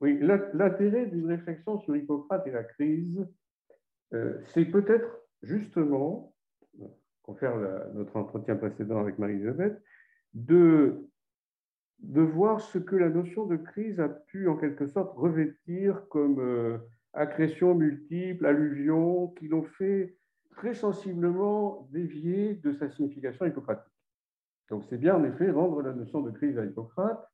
Oui, l'intérêt d'une réflexion sur Hippocrate et la crise, euh, c'est peut-être justement, faire notre entretien précédent avec Marie-Elisabeth, de, de voir ce que la notion de crise a pu en quelque sorte revêtir comme euh, accrétion multiple, alluvion, qui l'ont fait très sensiblement dévier de sa signification hippocratique. Donc c'est bien en effet rendre la notion de crise à Hippocrate.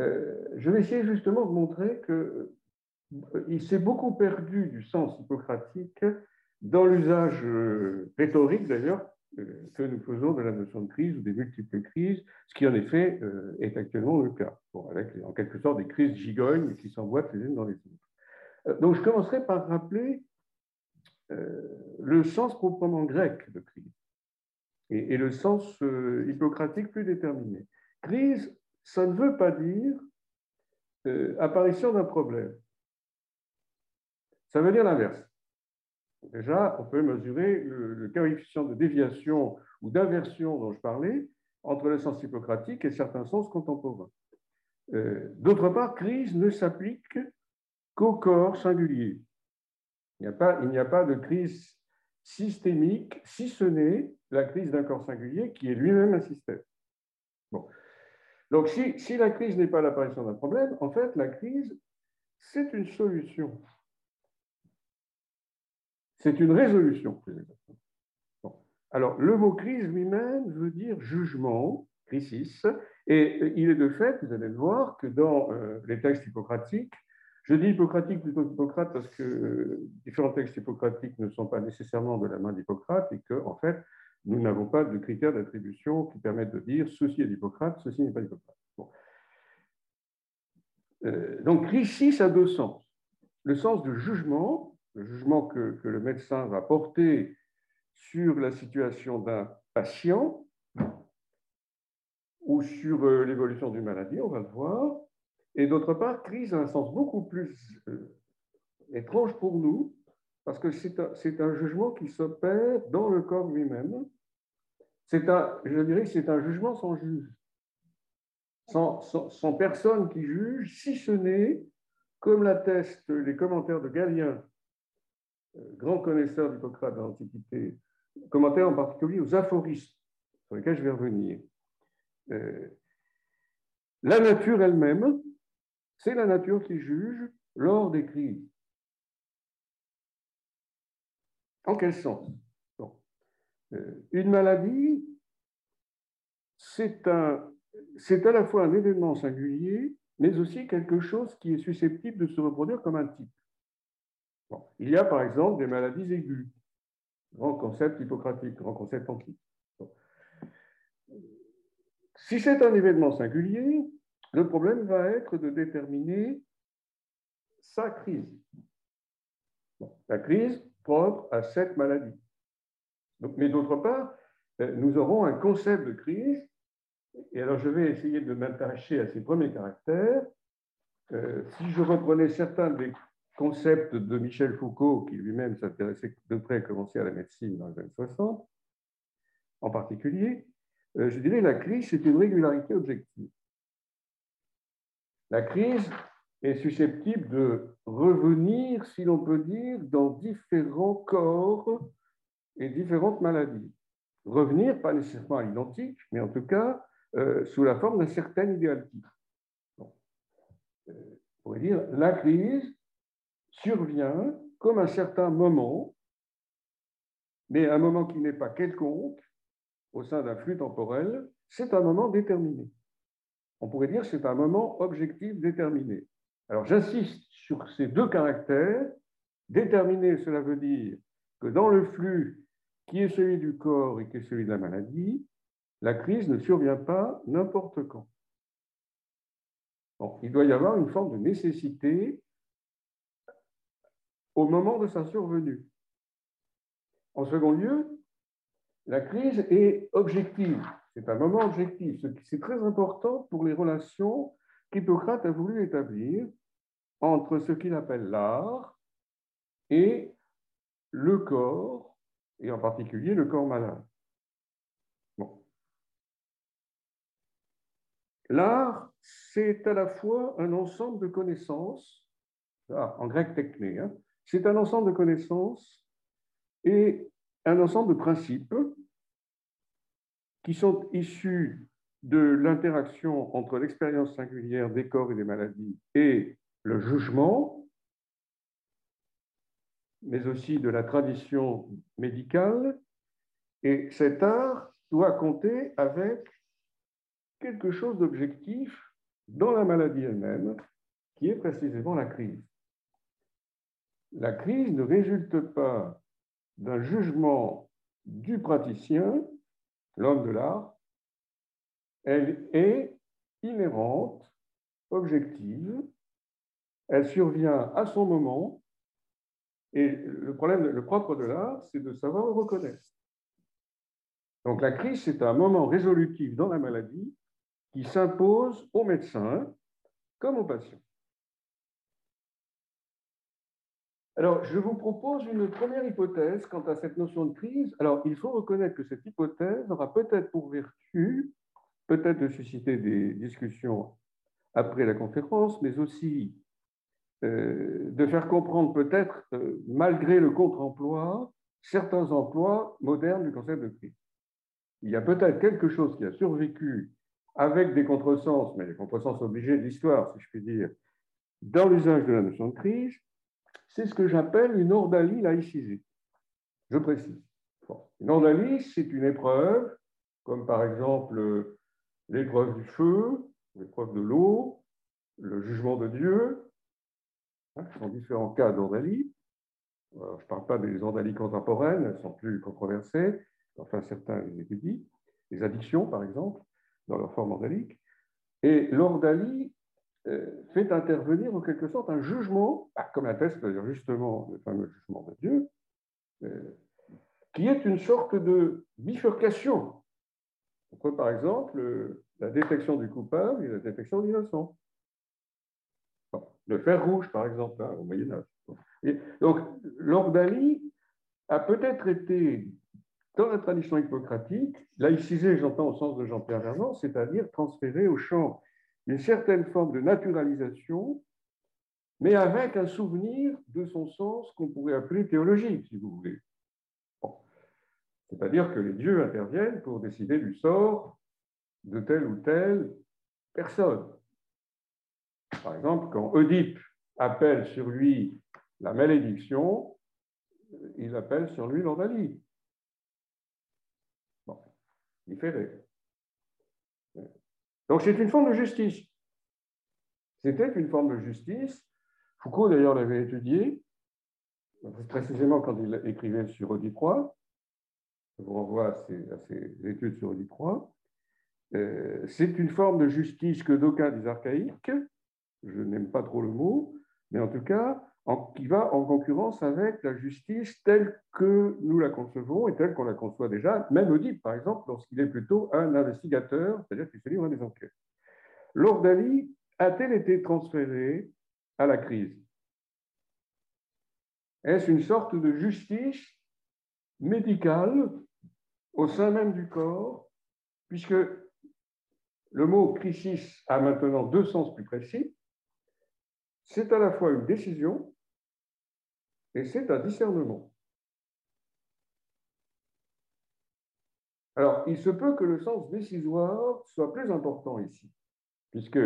Euh, je vais essayer justement de montrer qu'il euh, s'est beaucoup perdu du sens hippocratique dans l'usage euh, rhétorique d'ailleurs que nous faisons de la notion de crise ou des multiples crises, ce qui en effet est actuellement le cas, avec en quelque sorte des crises gigognes qui s'emboîtent les unes dans les autres. Donc je commencerai par rappeler le sens proprement grec de crise et, le sens hippocratique plus déterminé. Crise, ça ne veut pas dire euh, apparition d'un problème. Ça veut dire l'inverse. Déjà, on peut mesurer le, coefficient de déviation ou d'inversion dont je parlais entre le sens hippocratique et certains sens contemporains. Euh, d'autre part, crise ne s'applique qu'au corps singulier. Il n'y a, a pas de crise systémique, si ce n'est la crise d'un corps singulier qui est lui-même un système. Bon. Donc, si, la crise n'est pas l'apparition d'un problème, en fait, la crise, c'est une solution. C'est une résolution, plus exactement. Alors, le mot crise lui-même veut dire jugement, crisis, et il est de fait, vous allez le voir, que dans euh, les textes hippocratiques, je dis hippocratique plutôt qu'Hippocrate parce que euh, différents textes hippocratiques ne sont pas nécessairement de la main d'Hippocrate et que, en fait, nous n'avons pas de critères d'attribution qui permettent de dire ceci est d'Hippocrate, ceci n'est pas d'Hippocrate. Euh, donc, a deux sens. Le sens de jugement, le jugement que, le médecin va porter sur la situation d'un patient ou sur euh, l'évolution d'une maladie, on va le voir. Et d'autre part, crise a un sens beaucoup plus euh, étrange pour nous, parce que c'est un, jugement qui s'opère dans le corps lui-même. C'est un, je dirais c'est un jugement sans juge, sans, personne qui juge, si ce n'est, comme l'attestent les commentaires de Galien, euh, grand connaisseur d'Hippocrate de l'Antiquité, commentaires en particulier aux aphorismes, sur lesquels je vais revenir. Euh, la nature elle-même, c'est la nature qui juge lors des crises. En quel sens? Une maladie, c'est à la fois un événement singulier, mais aussi quelque chose qui est susceptible de se reproduire comme un type. Il y a par exemple des maladies aiguës, grand concept hippocratique, grand concept antique. Si c'est un événement singulier, le problème va être de déterminer sa crise. la crise propre à cette maladie. Mais d'autre part, euh, nous aurons un concept de crise, et alors je vais essayer de m'attacher à ces premiers caractères. Euh, si je reprenais certains des concepts de Michel Foucault, qui lui-même s'intéressait de près à commencer à la médecine dans les années 60, en particulier, euh, je dirais la crise, c'est une régularité objective. La crise est susceptible de revenir, si l'on peut dire, dans différents corps et différentes maladies. Revenir, pas nécessairement à l'identique, mais en tout cas euh, sous la forme d'un certain idéal type. Euh, on pourrait dire, la crise survient comme un certain moment, mais un moment qui n'est pas quelconque au sein d'un flux temporel, c'est un moment déterminé on pourrait dire c'est un moment objectif déterminé. Alors j'insiste sur ces deux caractères. Déterminé, cela veut dire que dans le flux qui est celui du corps et qui est celui de la maladie, la crise ne survient pas n'importe quand. il doit y avoir une forme de nécessité au moment de sa survenue. En second lieu, la crise est objective. C'est un moment objectif. C'est très important pour les relations qu'Hippocrate a voulu établir entre ce qu'il appelle l'art et le corps, et en particulier le corps malade. L'art, c'est à la fois un ensemble de connaissances, ah, en grec techné, hein, c'est un ensemble de connaissances et un ensemble de principes qui sont issus de l'interaction entre l'expérience singulière des corps et des maladies et le jugement, mais aussi de la tradition médicale. Et cet art doit compter avec quelque chose d'objectif dans la maladie elle-même, qui est précisément la crise. La crise ne résulte pas d'un jugement du praticien, l'homme de l'art, elle est inhérente, objective, elle survient à son moment, et le problème, le propre de l'art, c'est de savoir le reconnaître. Donc la crise, c'est un moment résolutif dans la maladie qui s'impose aux médecins comme aux patients. Alors, je vous propose une première hypothèse quant à cette notion de crise. Alors, il faut reconnaître que cette hypothèse aura peut-être pour vertu, peut-être de susciter des discussions après la conférence, mais aussi de faire comprendre peut-être, euh, malgré le contre-emploi, certains emplois modernes du concept de crise. Il y a peut-être quelque chose qui a survécu avec des contresens, mais des contresens obligés de l'histoire, si je puis dire, dans l'usage de la notion de crise, c'est ce que j'appelle une ordalie laïcisée. Je précise. Une ordalie, c'est une épreuve, comme par exemple l'épreuve du feu, l'épreuve de l'eau, le jugement de Dieu. Hein, ce sont différents cas d'ordalie. Je ne parle pas des ordalies contemporaines, elles sont plus controversées, enfin certains les étudient. Les addictions, par exemple dans leur forme ordalique. Et l'ordalie euh, fait intervenir en quelque sorte un jugement, bah, comme atteste justement le fameux jugement de Dieu, euh, qui est une sorte de bifurcation entre, par exemple, la détection du coupable et la détection de l'innocent. Le fer rouge, par exemple, au Moyen Âge. donc, l'ordalie a peut-être été dans la tradition hippocratique, laïcisé, j'entends au sens de Jean-Pierre Vernon, c'est-à-dire transférer au champ une certaine forme de naturalisation, mais avec un souvenir de son sens qu'on pourrait appeler théologique, si vous voulez. C'est-à-dire que les dieux interviennent pour décider du sort de telle ou telle personne. Par exemple, quand Oedipe appelle sur lui la malédiction, il appelle sur lui l'ordalie différé. Donc c'est une forme de justice. C'était une forme de justice. Foucault d'ailleurs l'avait étudié, précisément quand il écrivait sur Oedipe Je vous renvoie à ses, études sur Oedipe euh, c'est une forme de justice que d'aucuns disent archaïque. Je n'aime pas trop le mot, mais en tout cas, qui va en concurrence avec la justice telle que nous la concevons et telle qu'on la conçoit déjà, même Oedipe, par exemple, lorsqu'il est plutôt un investigateur, c'est-à-dire qu'il se livre des enquêtes. L'ordalie a-t-elle été transférée à la crise? Est-ce une sorte de justice médicale au sein même du corps, puisque le mot crisis a maintenant deux sens plus précis. C'est à la fois une décision et c'est un discernement. Alors, il se peut que le sens décisoire soit plus important ici, puisque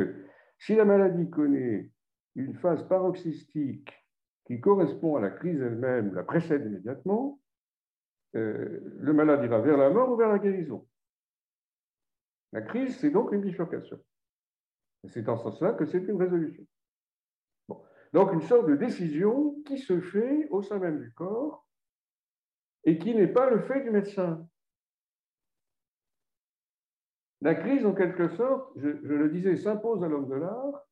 si la maladie connaît une phase paroxystique qui correspond à la crise elle-même, la précède immédiatement, euh, le malade ira vers la mort ou vers la guérison. La crise, c'est donc une bifurcation. C'est en ce sens-là que c'est une résolution. Donc une sorte de décision qui se fait au sein même du corps et qui n'est pas le fait du médecin. La crise, en quelque sorte, je, le disais, s'impose à l'homme de l'art.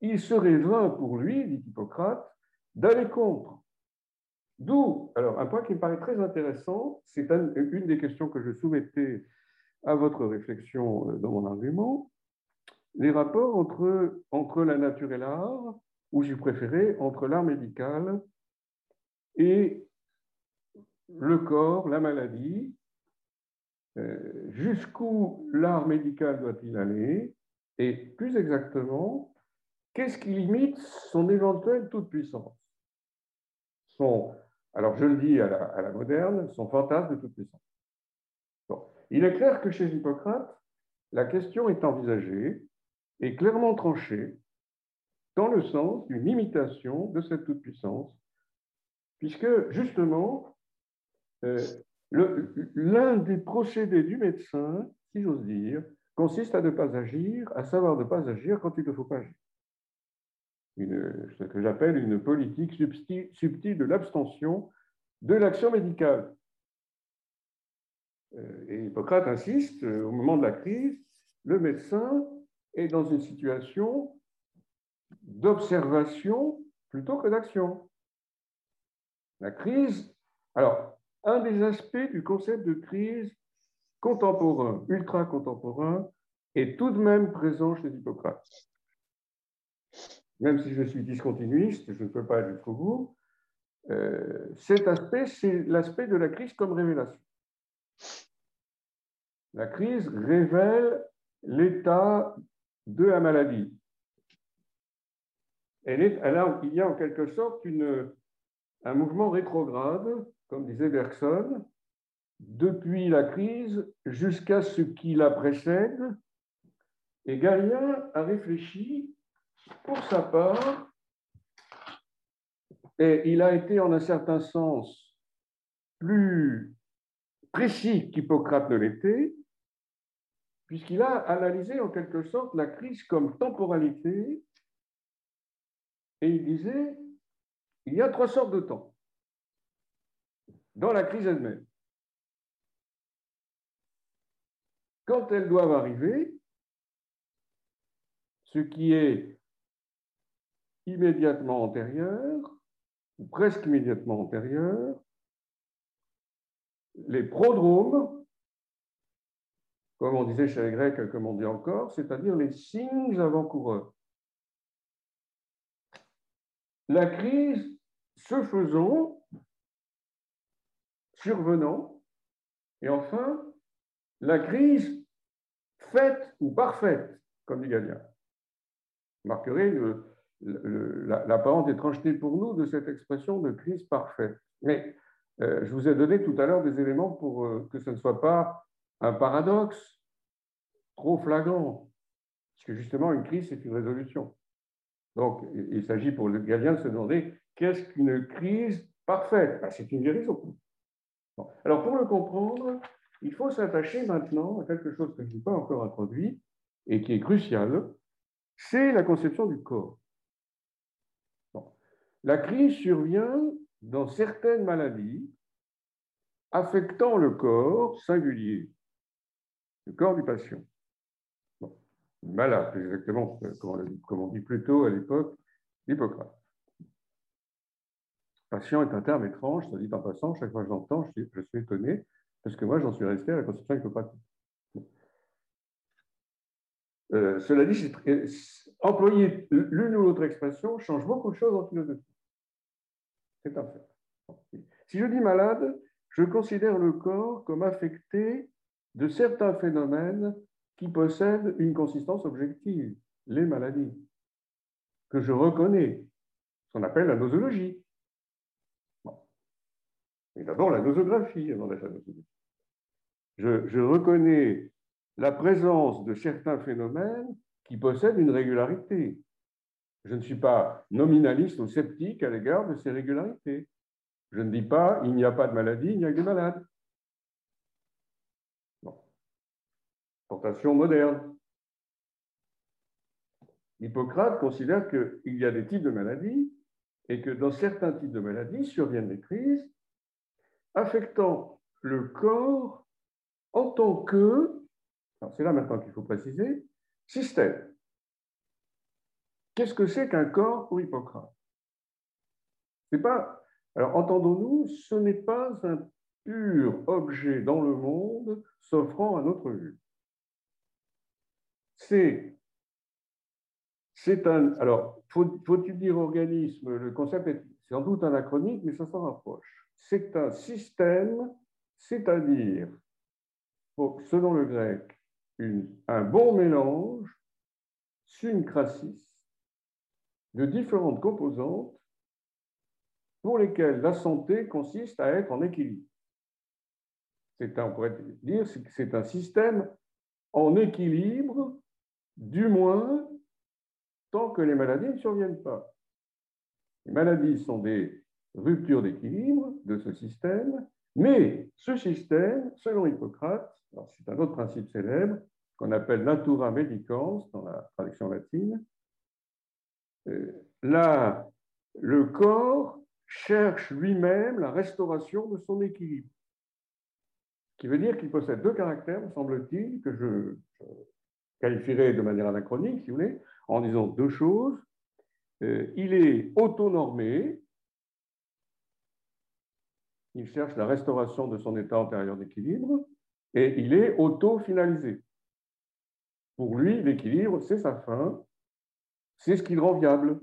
Il serait vain pour lui, dit Hippocrate, d'aller contre. D'où, alors, un point qui me paraît très intéressant, c'est une des questions que je soumettais à votre réflexion euh, dans mon argument, les rapports entre, entre la nature et l'art, ou j'ai préféré entre l'art médical et le corps, la maladie, euh, jusqu'où l'art médical doit-il aller? Et plus exactement, qu'est-ce qui limite son éventuelle toute-puissance? Son, Alors je le dis à la, moderne, son fantasme de toute-puissance. Il est clair que chez Hippocrate, la question est envisagée et clairement tranchée dans le sens d'une imitation de cette toute-puissance, puisque justement, euh, l'un des procédés du médecin, si j'ose dire, consiste à ne pas agir, à savoir ne pas agir quand il ne faut pas agir. Ce que j'appelle une politique subtile de l'abstention de l'action médicale. Euh, et Hippocrate insiste, euh, au moment de la crise, le médecin est dans une situation d'observation plutôt que d'action. La crise, alors, un des aspects du concept de crise contemporain, ultra contemporain, est tout de même présent chez Hippocrate. Même si je suis discontinuiste, je ne peux pas aller jusqu'au bout, euh, cet aspect, c'est l'aspect de la crise comme révélation. La crise révèle l'état de la maladie. Elle est, il y a en quelque sorte un mouvement rétrograde, comme disait Bergson, depuis la crise jusqu'à ce qui la précède. Et Galien a réfléchi pour sa part, et il a été en un certain sens plus précis qu'Hippocrate ne l'était, puisqu'il a analysé en quelque sorte la crise comme temporalité, et il disait, il y a trois sortes de temps dans la crise elle-même. Quand elles doivent arriver, ce qui est immédiatement antérieur, ou presque immédiatement antérieur, les prodromes, comme on disait chez les Grecs, comme on dit encore, c'est-à-dire les signes avant-coureurs. La crise se faisant, survenant, et enfin, la crise faite ou parfaite, comme dit Galien. Marquerez l'apparente étrangeté pour nous de cette expression de crise parfaite. Mais euh, je vous ai donné tout à l'heure des éléments pour euh, que ce ne soit pas un paradoxe trop flagrant, puisque justement, une crise, c'est une résolution. Donc, il s'agit pour le Galien de se demander qu'est-ce qu'une crise parfaite? Ben, C'est une guérison. Alors, pour le comprendre, il faut s'attacher maintenant à quelque chose que je n'ai pas encore introduit et qui est crucial, c'est la conception du corps. La crise survient dans certaines maladies affectant le corps singulier, le corps du patient malade, exactement, comme on, dit plus tôt à l'époque d'Hippocrate. Patient est un terme étrange, ça dit en passant, chaque fois que j'entends, je, je, suis étonné, parce que moi, j'en suis resté à la conception hippocratique. Euh, cela dit, employer l'une ou l'autre expression change beaucoup de choses en philosophie. C'est un fait. Si je dis malade, je considère le corps comme affecté de certains phénomènes qui possèdent une consistance objective, les maladies, que je reconnais, ce qu'on appelle la nosologie. Et d'abord la nosographie avant la nosologie. Je, je reconnais la présence de certains phénomènes qui possèdent une régularité. Je ne suis pas nominaliste ou sceptique à l'égard de ces régularités. Je ne dis pas il n'y a pas de maladie, il n'y a que des malades. Moderne. Hippocrate considère qu'il y a des types de maladies et que dans certains types de maladies surviennent des crises affectant le corps en tant que, c'est là maintenant qu'il faut préciser, système. Qu'est-ce que c'est qu'un corps pour Hippocrate? C'est pas. Alors entendons-nous, ce n'est pas un pur objet dans le monde s'offrant à notre vue c'est un. Alors, faut-il dire organisme Le concept est sans doute anachronique, mais ça s'en rapproche. C'est un système, c'est-à-dire, selon le grec, un bon mélange syncrasis de différentes composantes pour lesquelles la santé consiste à être en équilibre. On pourrait dire c'est un système en équilibre, du moins tant que les maladies ne surviennent pas. Les maladies sont des ruptures d'équilibre de ce système, mais ce système, selon Hippocrate, c'est un autre principe célèbre qu'on appelle natura medicans dans la traduction latine, euh, là, le corps cherche lui-même la restauration de son équilibre. Qui veut dire qu'il possède deux caractères, me semble-t-il, que je, qualifierais de manière anachronique, si vous voulez, en disant deux choses. Euh, il est autonormé, il cherche la restauration de son état antérieur d'équilibre, et il est auto-finalisé. Pour lui, l'équilibre, c'est sa fin, c'est ce qui le rend viable,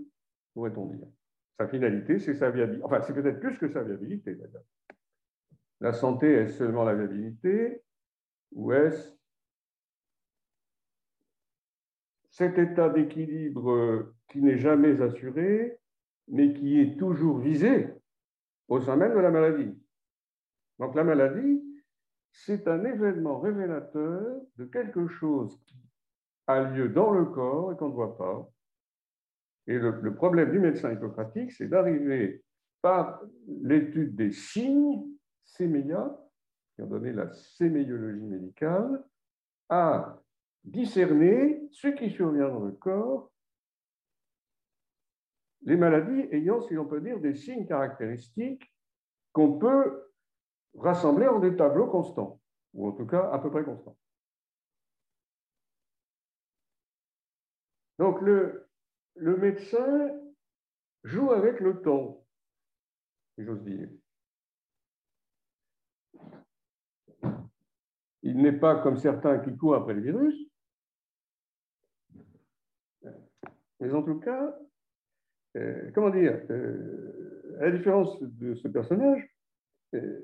pourrait-on dire. Sa finalité, c'est sa viabilité. Enfin, c'est peut-être plus que sa viabilité, d'ailleurs. La santé est seulement la viabilité, ou est-ce cet état d'équilibre qui n'est jamais assuré, mais qui est toujours visé au sein même de la maladie. Donc la maladie, c'est un événement révélateur de quelque chose qui a lieu dans le corps et qu'on ne voit pas. Et le, problème du médecin hippocratique, c'est d'arriver par l'étude des signes, séméia, qui ont donné la séméiologie médicale, à discerner ce qui survient dans le corps, les maladies ayant, si l'on peut dire, des signes caractéristiques qu'on peut rassemblés en des tableaux constants, ou en tout cas à peu près constants. Donc le, le médecin joue avec le temps, si j'ose dire. Il n'est pas comme certains qui courent après le virus, mais en tout cas, euh, comment dire, euh, à la différence de ce personnage, euh,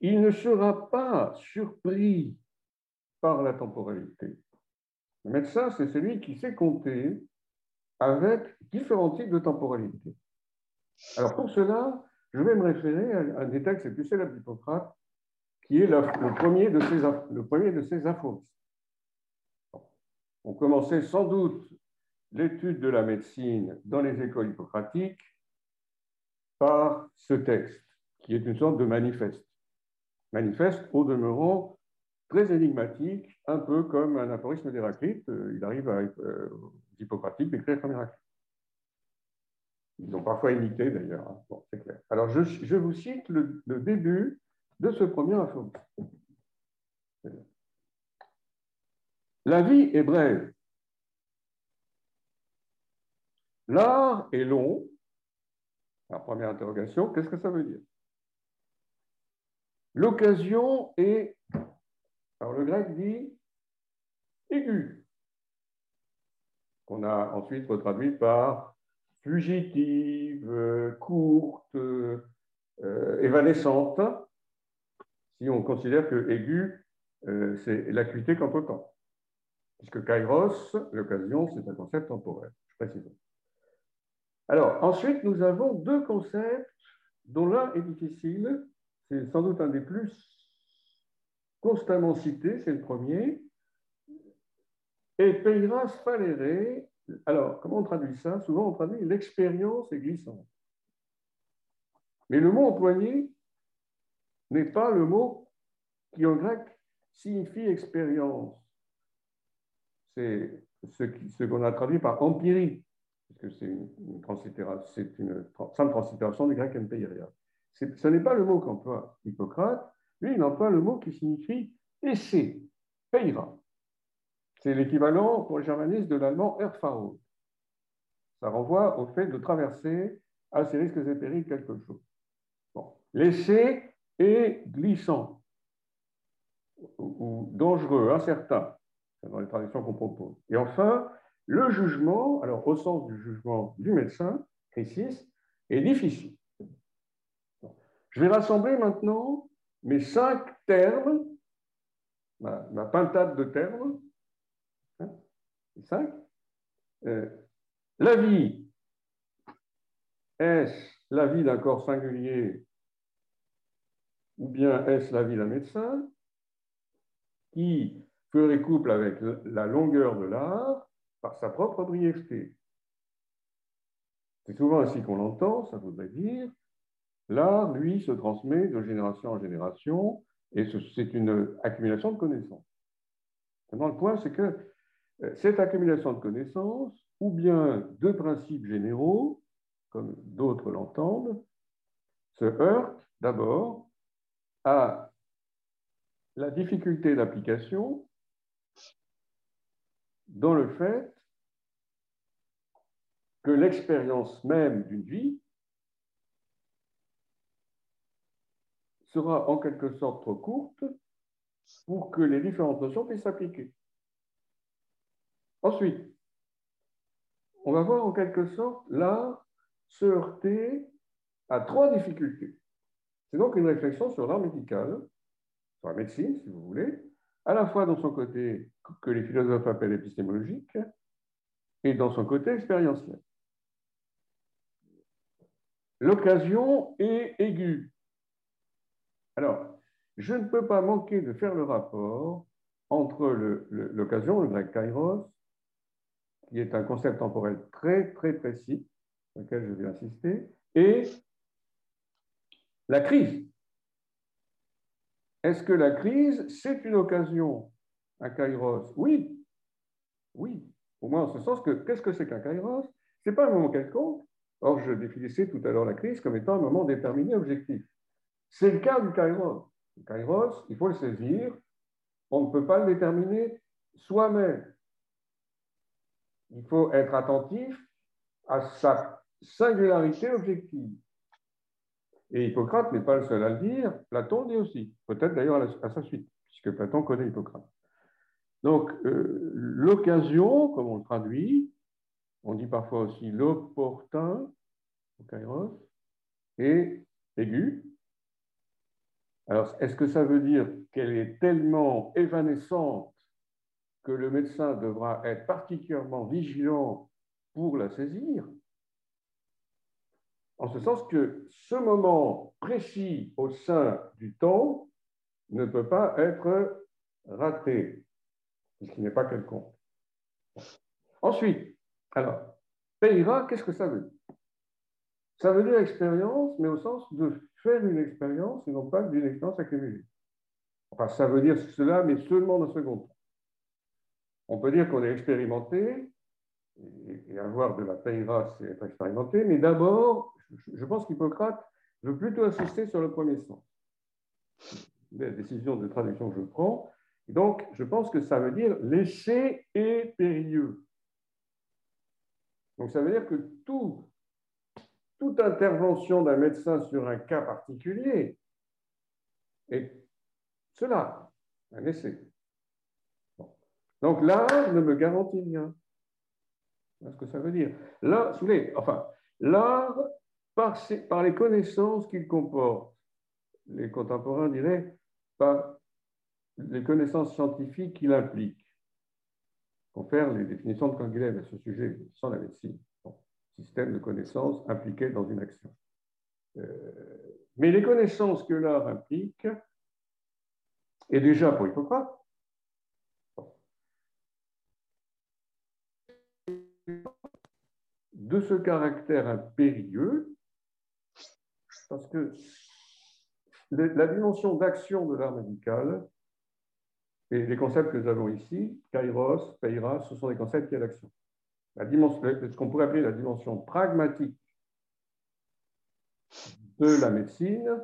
il ne sera pas surpris par la temporalité. Le médecin, c'est celui qui sait compter avec différents types de temporalité. Alors pour cela, je vais me référer à un des textes les plus célèbres d'Hippocrate, qui est le premier de ces, le premier de ces aphorismes. On commençait sans doute l'étude de la médecine dans les écoles hippocratiques par ce texte, qui est une sorte de manifeste manifeste au demeurant très énigmatique, un peu comme un aphorisme d'Héraclite. Euh, il arrive à euh, d'écrire comme Héraclite. Ils ont parfois imité d'ailleurs. Hein. Alors, je, je vous cite le, le, début de ce premier aphorisme. La vie est brève. L'art est long. La première interrogation, qu'est-ce que ça veut dire? L'occasion est, alors le grec dit aigu, qu'on a ensuite retraduit par fugitive, courte, euh, évanescente, si on considère que aigu, euh, c'est l'acuité quant au temps. Puisque kairos, l'occasion, c'est un concept temporel, je précise. Alors, ensuite, nous avons deux concepts dont l'un est difficile, c'est sans doute un des plus constamment cités, c'est le premier. Et peiras falere, alors comment on traduit ça? Souvent on traduit l'expérience est glissante. Mais le mot employé n'est pas le mot qui en grec signifie expérience. C'est ce qu'on a traduit par empirie, parce que c'est une, c'est une, simple translittération du grec empeiria ce n'est pas le mot qu'emploie Hippocrate, lui, il emploie le mot qui signifie essai, peira. C'est l'équivalent pour le germanisme de l'allemand Erfahrung. Ça renvoie au fait de traverser à ses risques et périls quelque chose. Bon. L'essai est glissant ou, dangereux, incertain, dans les traductions qu'on propose. Et enfin, le jugement, alors au sens du jugement du médecin, Crisis, est difficile. Je vais rassembler maintenant mes cinq termes, ma, pintade de termes, hein, cinq, euh, la vie, est-ce la vie d'un corps singulier ou bien est-ce la vie d'un médecin qui ferait couple avec la longueur de l'art par sa propre brièveté C'est souvent ainsi qu'on l'entend, ça voudrait dire l'art, lui, se transmet de génération en génération et c'est une accumulation de connaissances. Maintenant, le point, c'est que euh, cette accumulation de connaissances, ou bien de principes généraux, comme d'autres l'entendent, se heurte d'abord à la difficulté d'application dans le fait que l'expérience même d'une vie sera en quelque sorte trop courte pour que les différentes notions puissent s'appliquer. Ensuite, on va voir en quelque sorte l'art se heurter à trois difficultés. C'est donc une réflexion sur l'art médical, sur la médecine, si vous voulez, à la fois dans son côté que les philosophes appellent épistémologique et dans son côté expérientiel. L'occasion est aiguë. Alors, je ne peux pas manquer de faire le rapport entre l'occasion, le, grec kairos, qui est un concept temporel très, très précis, sur lequel je vais insister, et la crise. Est-ce que la crise, c'est une occasion, un kairos Oui, oui. Au moins en ce sens que, qu'est-ce que c'est qu'un kairos Ce n'est pas un moment quelconque. Or, je définissais tout à l'heure la crise comme étant un moment déterminé, objectif. C'est le cas du kairos. Le kairos, il faut le saisir. On ne peut pas le déterminer soi-même. Il faut être attentif à sa singularité objective. Et Hippocrate n'est pas le seul à le dire, Platon dit aussi, peut-être d'ailleurs à, sa suite, puisque Platon connaît Hippocrate. Donc, euh, l'occasion, comme on le traduit, on dit parfois aussi l'opportun, kairos, et aigu. Alors, est-ce que ça veut dire qu'elle est tellement évanescente que le médecin devra être particulièrement vigilant pour la saisir? En ce sens que ce moment précis au sein du temps ne peut pas être raté, puisqu'il n'est pas quelconque. Ensuite, alors, Peira, qu'est-ce que ça veut dire? Ça veut dire expérience, mais au sens de faire une expérience et non pas d'une expérience accumulée. Enfin, ça veut dire cela, mais seulement dans un second temps. On peut dire qu'on est expérimenté, et avoir de la Peira, c'est être expérimenté, mais d'abord, je pense qu'Hippocrate veut plutôt insister sur le premier sens. La décision de traduction que je prends. Donc, je pense que ça veut dire l'essai est périlleux. Donc, ça veut dire que tout, toute intervention d'un médecin sur un cas particulier est cela, un essai. Donc, l'art ne me garantit rien. ce que ça veut dire. Là, enfin, l'art par, les connaissances qu'il comporte. Les contemporains diraient par les connaissances scientifiques qu'il implique. Pour faire les définitions de Canguilhem à ce sujet, sans la médecine. système de connaissances impliqué dans une action. Euh, mais les connaissances que l'art implique, et déjà pour Hippocrate, de ce caractère impérieux parce que la dimension d'action de l'art médical et les concepts que nous avons ici, kairos, peira, ce sont des concepts qui ont l'action. ce qu'on pourrait appeler la dimension pragmatique de la médecine,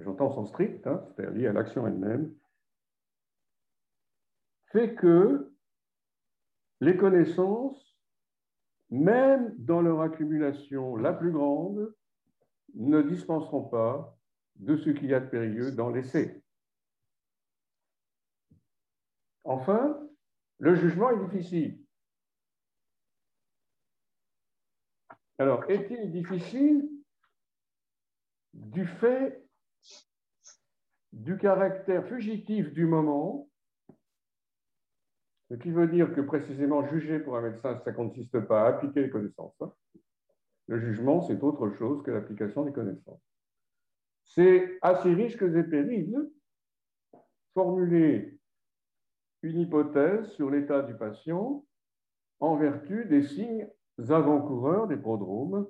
j'entends son strict, hein, c'est-à-dire lié à l'action elle-même, fait que les connaissances, même dans leur accumulation la plus grande, ne dispenseront pas de ce qu'il y a de périlleux dans l'essai. Enfin, le jugement est difficile. Alors, est-il difficile du fait du caractère fugitif du moment Ce qui veut dire que précisément juger pour un médecin, ça ne consiste pas à appliquer les connaissances. Hein. Le jugement, c'est autre chose que l'application des connaissances. C'est assez risques et périls formuler une hypothèse sur l'état du patient en vertu des signes avant-coureurs des prodromes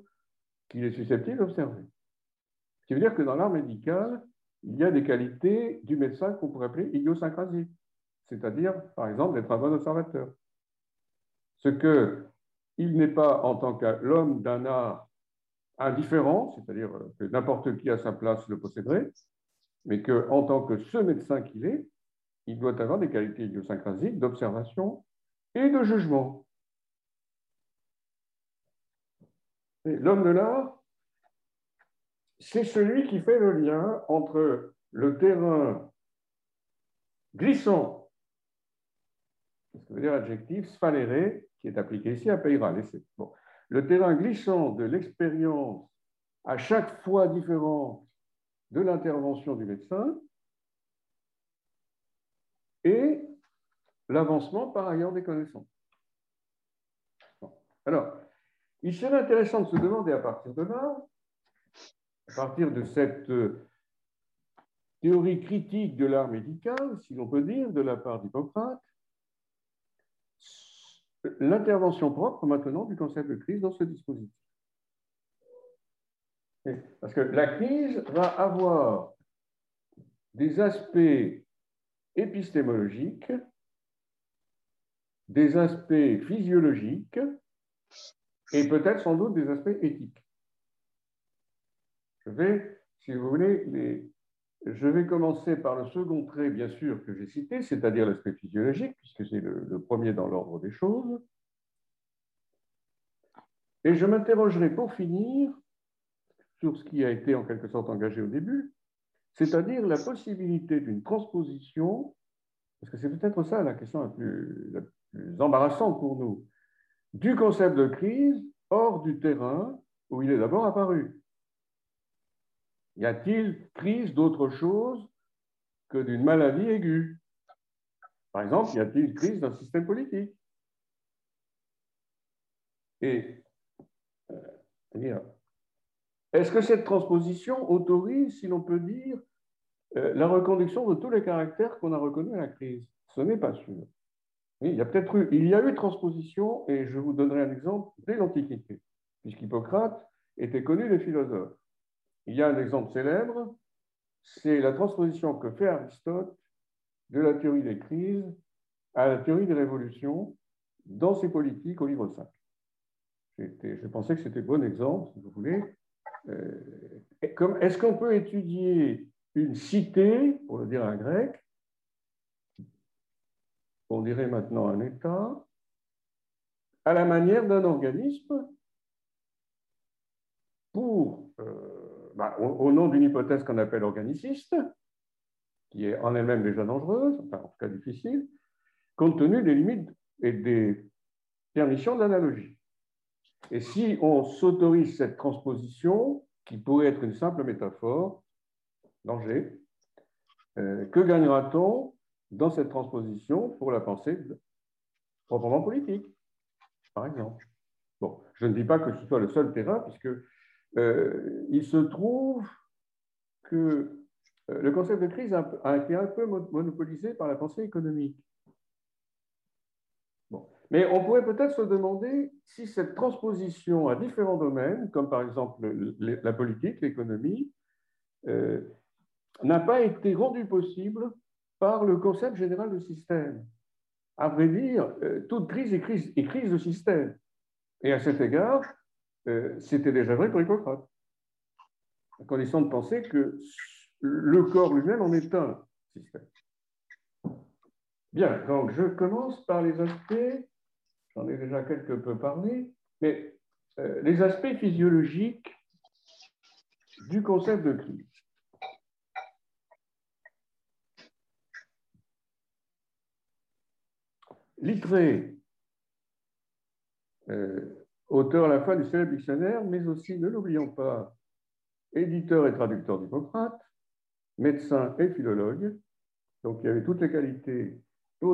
qu'il est susceptible d'observer. Ce qui veut dire que dans l'art médical, il y a des qualités du médecin qu'on pourrait appeler idiosyncrasiques, c'est-à-dire, par exemple, d'être un bon observateur. Ce que il n'est pas en tant que l'homme d'un art indifférent, c'est-à-dire que n'importe qui à sa place le posséderait, mais qu'en tant que ce médecin qu'il est, il doit avoir des qualités idiosyncrasiques d'observation et de jugement. L'homme de l'art, c'est celui qui fait le lien entre le terrain glissant, ce que veut dire adjectif, sphaléré, qui est appliqué ici à Peyra. Le terrain glissant de l'expérience à chaque fois différente de l'intervention du médecin et l'avancement par ailleurs des connaissances. Alors, il serait intéressant de se demander à partir de là, à partir de cette euh, théorie critique de l'art médical, si l'on peut dire, de la part d'Hippocrate, l'intervention propre maintenant du concept de crise dans ce dispositif. Parce que la crise va avoir des aspects épistémologiques, des aspects physiologiques et peut-être sans doute des aspects éthiques. Je vais, si vous voulez, je vais commencer par le second trait, bien sûr, que j'ai cité, c'est-à-dire l'aspect physiologique, puisque c'est le, premier dans l'ordre des choses. Et je m'interrogerai pour finir sur ce qui a été en quelque sorte engagé au début, c'est-à-dire la possibilité d'une transposition, parce que c'est peut-être ça la question la plus, embarrassante pour nous, du concept de crise hors du terrain où il est d'abord apparu. Y a-t-il crise d'autre chose que d'une maladie aiguë? Par exemple, y a-t-il crise d'un système politique? Et euh, est-ce que cette transposition autorise, si l'on peut dire, euh, la reconduction de tous les caractères qu'on a reconnus à la crise? Ce n'est pas sûr il y a peut-être eu, il y a eu transposition, et je vous donnerai un exemple dès l'Antiquité, puisqu'Hippocrate était connu des philosophes. Il y a un exemple célèbre, c'est la transposition que fait Aristote de la théorie des crises à la théorie des révolutions dans ses politiques au livre 5. Je pensais que c'était bon exemple, si vous voulez. Euh, est-ce qu'on peut étudier une cité, pour le dire en grec, on dirait maintenant un État, à la manière d'un organisme pour, euh, bah, au, nom d'une hypothèse qu'on appelle organiciste, qui est en elle-même déjà dangereuse, enfin en tout cas difficile, compte tenu des limites et des permissions d'analogie. Et si on s'autorise cette transposition, qui pourrait être une simple métaphore, danger, euh, que gagnera-t-on dans cette transposition pour la pensée proprement politique, par exemple? Bon, je ne dis pas que ce soit le seul terrain, puisque euh, il se trouve que euh, le concept de crise a, été un peu monopolisé par la pensée économique. Mais on pourrait peut-être se demander si cette transposition à différents domaines, comme par exemple la politique, l'économie, euh, n'a pas été rendue possible par le concept général de système. À vrai dire, euh, toute crise est crise, est crise de système. Et à cet égard, euh, c'était déjà vrai pour Hippocrate, à condition de penser que le corps lui-même en est un système. Bien, donc je commence par les aspects, j'en ai déjà quelque peu parlé, mais euh, les aspects physiologiques du concept de crise. Littré, euh, auteur à la fois du célèbre dictionnaire, mais aussi, ne l'oublions pas, éditeur et traducteur d'Hippocrate, médecin et philologue. Donc il y avait toutes les qualités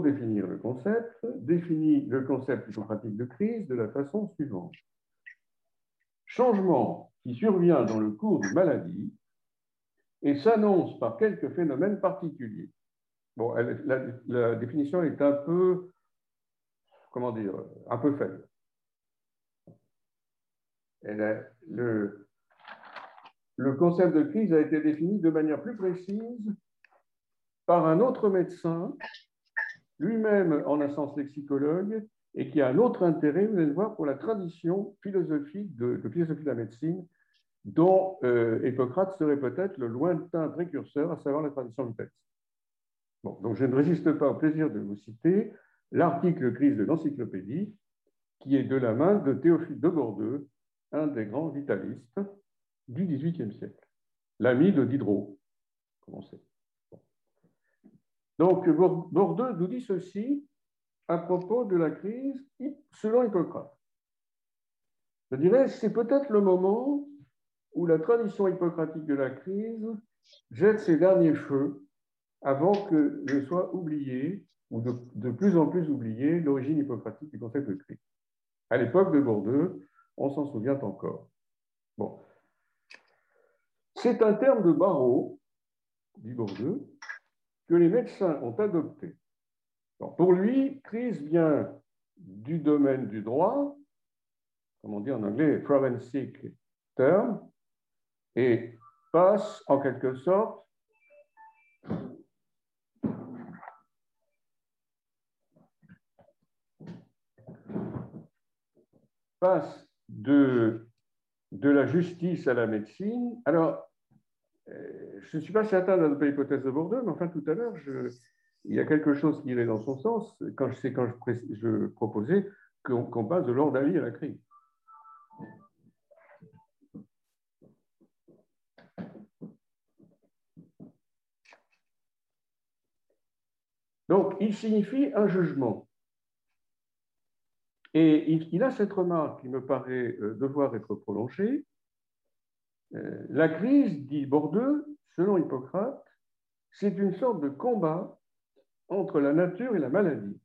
définir le concept, définit le concept hippocratique de crise de la façon suivante. Changement qui survient dans le cours d'une maladie et s'annonce par quelques phénomènes particuliers. Bon, la, définition est un peu, comment dire, un peu faible. le, le concept de crise a été défini de manière plus précise par un autre médecin, lui-même en sens lexicologue, et qui a un autre intérêt, vous allez le voir, pour la tradition philosophique de, la médecine, dont euh, Hippocrate serait peut-être le lointain précurseur, à savoir la tradition texte. Bon, donc je ne résiste pas au plaisir de vous citer l'article crise de l'encyclopédie, qui est de la main de Théophile de Bordeaux, un des grands vitalistes du XVIIIe siècle, l'ami de Diderot, comme on sait. Donc, Bordeaux nous dit ceci à propos de la crise selon Hippocrate. Je dirais, c'est peut-être le moment où la tradition hippocratique de la crise jette ses derniers feux avant que ne soit oublié, ou de, plus en plus oublié, l'origine hippocratique du concept de crise. À l'époque de Bordeaux, on s'en souvient encore. Bon. C'est un terme de barreau, dit Bordeaux, que les médecins ont adopté. pour lui, crise vient du domaine du droit, comme on dit en anglais, forensic term, et passe en quelque sorte passe de, de la justice à la médecine. Alors, je ne suis pas certain d'adopter l'hypothèse de Bordeaux, mais enfin, tout à l'heure, il y a quelque chose qui irait dans son sens quand je, quand je, proposais qu'on passe de l'ordalie à la crise. Donc, il signifie un jugement. Et il, a cette remarque qui me paraît euh, devoir être prolongée. Euh, la crise, dit Bordeaux, selon Hippocrate, c'est une sorte de combat entre la nature et la maladie.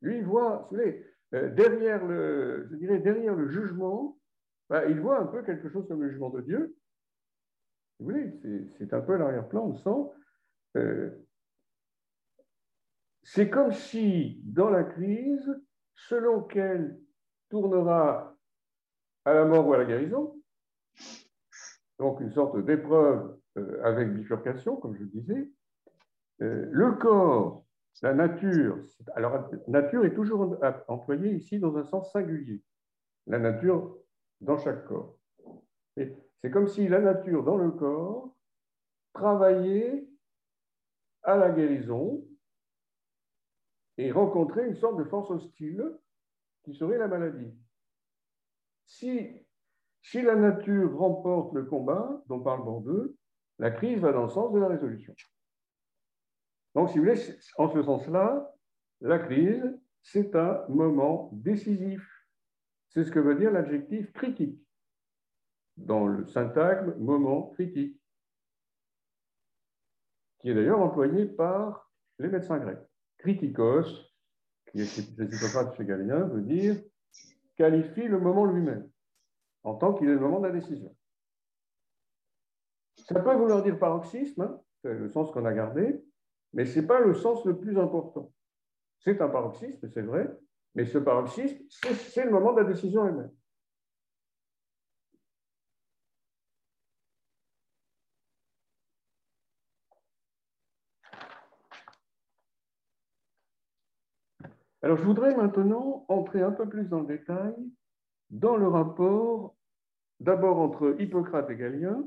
Lui, voit, vous savez, euh, derrière le, je dirais, derrière le jugement, bah, il voit un peu quelque chose comme le jugement de Dieu. Vous voyez, c'est un peu l'arrière-plan, on sent. c'est comme si, dans la crise, selon qu'elle tournera à la mort ou à la guérison, donc une sorte d'épreuve euh, avec bifurcation, comme je disais, euh, le corps, la nature, alors nature est toujours employée ici dans un sens singulier, la nature dans chaque corps. C'est comme si la nature dans le corps travaillait à la guérison et rencontrer une sorte de force hostile qui serait la maladie. Si, si la nature remporte le combat dont parle Bordeaux, la crise va dans le sens de la résolution. Donc, si vous voulez, en ce sens-là, la crise, c'est un moment décisif. C'est ce que veut dire l'adjectif critique dans le syntagme moment critique, qui est d'ailleurs employé par les médecins grecs. Criticos, qui est de chez Galien, veut dire qualifie le moment lui-même, en tant qu'il est le moment de la décision. Ça peut vouloir dire paroxysme, hein, c'est le sens qu'on a gardé, mais ce n'est pas le sens le plus important. C'est un paroxysme, c'est vrai, mais ce paroxysme, c'est le moment de la décision elle-même. Alors, je voudrais maintenant entrer un peu plus dans le détail dans le rapport d'abord entre Hippocrate et Galien,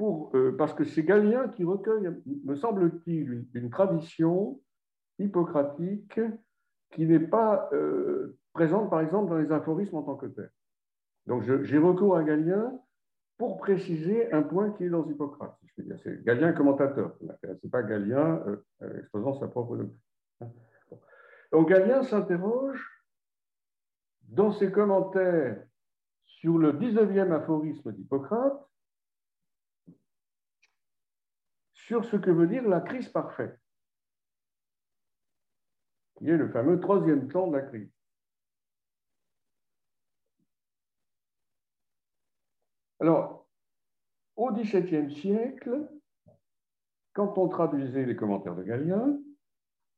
euh, parce que c'est Galien qui recueille, me semble-t-il, une, tradition hippocratique qui n'est pas euh, présente, par exemple, dans les aphorismes en tant que tel. Donc, j'ai recours à Galien pour préciser un point qui est dans Hippocrate. C'est Galien commentateur, ce n'est pas Galien euh, exposant sa propre doctrine. Donc Galien s'interroge dans ses commentaires sur le 19e aphorisme d'Hippocrate sur ce que veut dire la crise parfaite. qui est le fameux troisième temps de la crise. Alors, au XVIIe siècle, quand on traduisait les commentaires de Galien,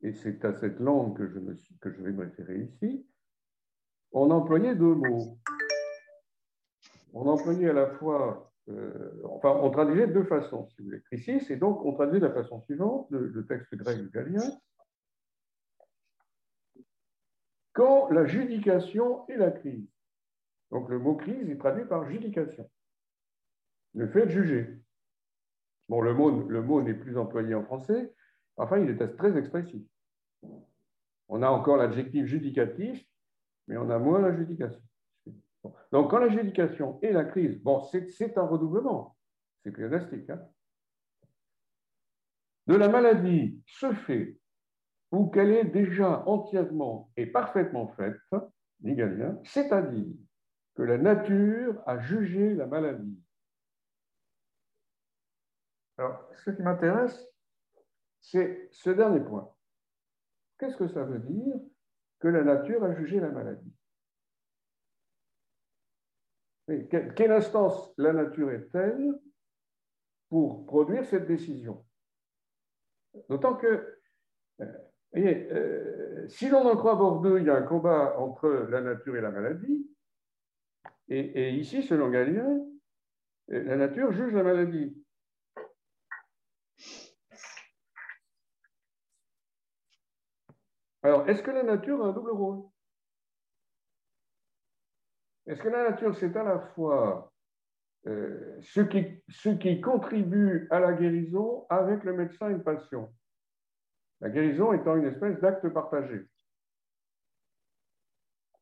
et c'est à cette langue que je, me que je vais me référer ici, on employait deux mots. On employait à la fois, euh, enfin, on traduisait de deux façons, si vous voulez. Ici, c'est donc, on traduisait de la façon suivante, le, texte grec de Galien, quand la judication et la crise. Donc le mot crise est traduit par judication le fait de juger. Bon, le mot, le mot n'est plus employé en français, enfin, il est très expressif. On a encore l'adjectif judicatif, mais on a moins la judication. Donc, quand la judication et la crise, bon, c'est un redoublement, c'est pléonastique. Hein de la maladie se fait ou qu'elle est déjà entièrement et parfaitement faite, c'est-à-dire que la nature a jugé la maladie alors, ce qui m'intéresse, c'est ce dernier point. Qu'est-ce que ça veut dire que la nature a jugé la maladie Quelle instance la nature est-elle pour produire cette décision? D'autant que, euh, euh, si l'on en croit Bordeaux, il y a un combat entre la nature et la maladie. Et, et ici, selon Galien, la nature juge la maladie. Alors, est-ce que la nature a un double rôle? Est-ce que la nature, c'est à la fois euh, ce, qui, ce qui contribue à la guérison avec le médecin et le patient La guérison étant une espèce d'acte partagé,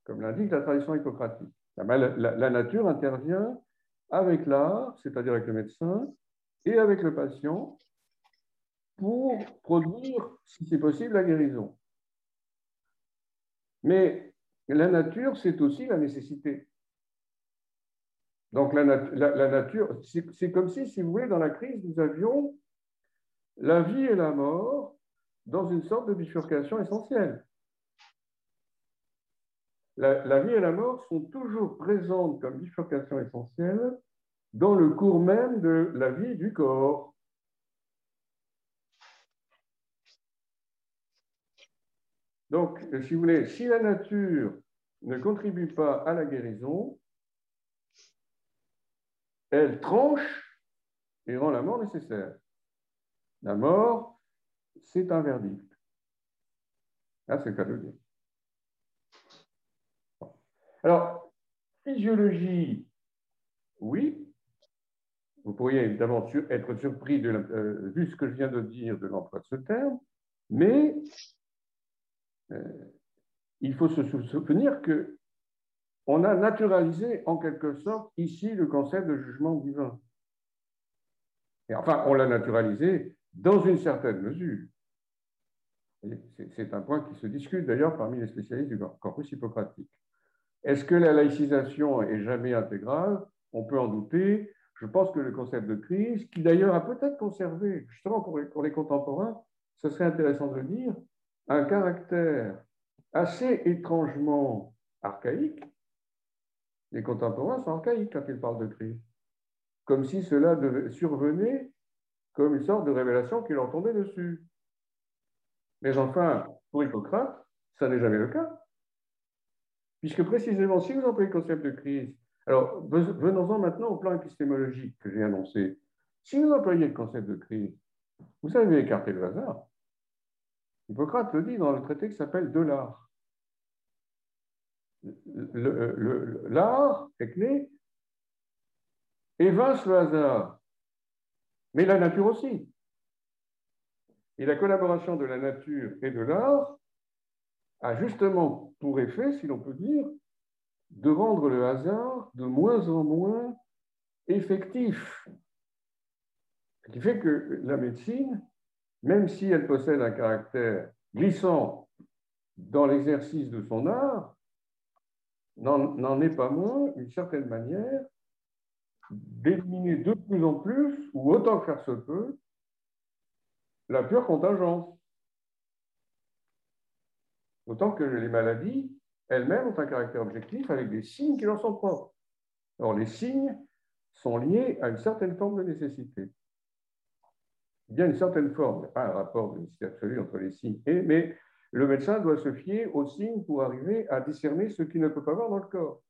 comme l'indique la tradition hippocratique. La, nature intervient avec l'art, c'est-à-dire avec le médecin, et avec le patient, pour produire, si c'est possible, la guérison. Mais la nature, c'est aussi la nécessité. Donc la, nature, c'est comme si, si vous voulez, dans la crise, nous avions la vie et la mort dans une sorte de bifurcation essentielle. La, la, vie et la mort sont toujours présentes comme bifurcation essentielle dans le cours même de la vie du corps. Donc, si vous voulez, si la nature ne contribue pas à la guérison, elle tranche et rend la mort nécessaire. La mort, c'est un verdict. Là, c'est le cas de dire. Alors, physiologie, oui. Vous pourriez évidemment être surpris, de, euh, vu ce que je viens de dire, de l'emploi de ce terme, mais euh, il faut se souvenir que on a naturalisé en quelque sorte ici le concept de jugement divin. Et enfin, on l'a naturalisé dans une certaine mesure. C'est un point qui se discute d'ailleurs parmi les spécialistes du corpus hippocratique. Est-ce que la laïcisation est jamais intégrale? On peut en douter. Je pense que le concept de crise, qui d'ailleurs a peut-être conservé, justement pour les contemporains, ce serait intéressant de le dire, un caractère assez étrangement archaïque. Les contemporains sont archaïques quand ils parlent de crise, comme si cela survenait comme une sorte de révélation qui leur tombait dessus. Mais enfin, pour Hippocrate, ça n'est jamais le cas. Puisque précisément, si vous employez le concept de crise, alors venons-en maintenant au plan épistémologique que j'ai annoncé. Si vous employez le concept de crise, vous savez écarter le hasard. Hippocrate le dit dans le traité qui s'appelle De l'art. L'art est clé évince le hasard, mais la nature aussi. Et la collaboration de la nature et de l'art a justement pour effet, si l'on peut dire, de rendre le hasard de moins en moins effectif. Ce qui fait que la médecine même si elle possède un caractère glissant dans l'exercice de son art, n'en est pas moins, d'une certaine manière, d'éliminer de plus en plus, ou autant que faire se peut, la pure contingence. Autant que les maladies elles-mêmes ont un caractère objectif avec des signes qui leur sont propres. Alors, les signes sont liés à une certaine forme de nécessité. Il y a une certaine forme, pas un rapport de nécessité absolue entre les signes et, mais le médecin doit se fier aux signes pour arriver à discerner ce qu'il ne peut pas voir dans le corps,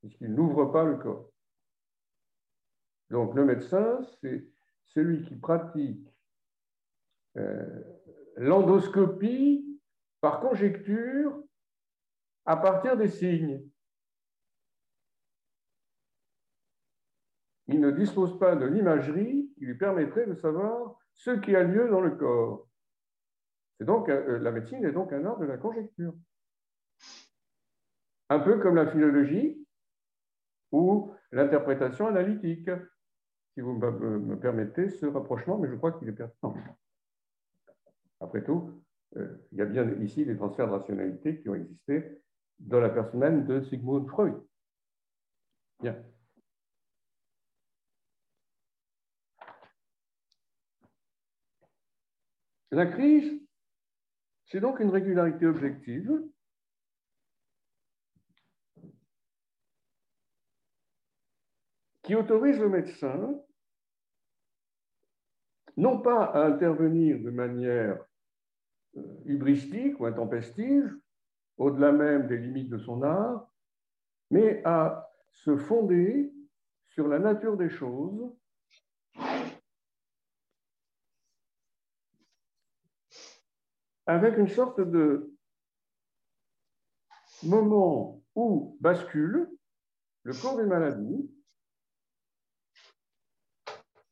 puisqu'il n'ouvre pas le corps. Donc le médecin, c'est celui qui pratique euh, l'endoscopie par conjecture à partir des signes. Il ne dispose pas de l'imagerie qui lui permettrait de savoir ce qui a lieu dans le corps. C'est donc, euh, la médecine est donc un art de la conjecture. Un peu comme la philologie ou l'interprétation analytique, si vous me permettez ce rapprochement, mais je crois qu'il est pertinent. Après tout, euh, il y a bien ici des transferts de rationalité qui ont existé dans la personne même de Sigmund Freud. Bien. La crise c'est donc une régularité objective. Qui autorise le médecin non pas à intervenir de manière euh, hubristique ou intempestive, au-delà même des limites de son art, mais à se fonder sur la nature des choses avec une sorte de moment où bascule le cours des maladies,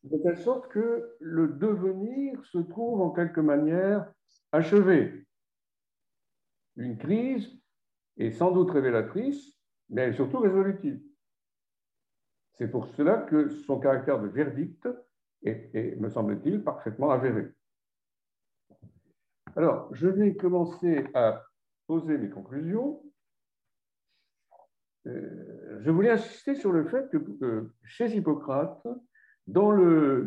de telle sorte que le devenir se trouve en quelque manière achevé. Une crise est sans doute révélatrice, mais elle est surtout résolutive. C'est pour cela que son caractère de verdict est, me semble-t-il, parfaitement avéré. Alors, je vais commencer à poser mes conclusions. Euh, je voulais insister sur le fait que euh, chez Hippocrate, dans, le,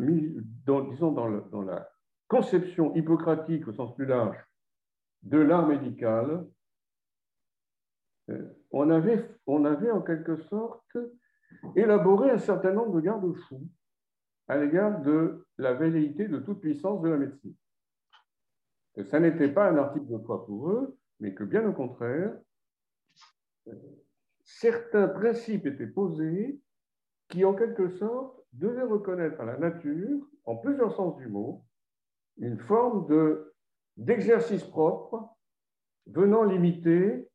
la conception hippocratique au sens plus large de l'art médical, euh, on, avait, on avait en quelque sorte élaboré un certain nombre de garde-fous à l'égard de la velléité de toute puissance de la médecine ça n'était pas un article de foi pour eux, mais que bien au contraire, certains principes étaient posés qui, en quelque sorte, devaient reconnaître à la nature, en plusieurs sens du mot, une forme d'exercice propre venant limiter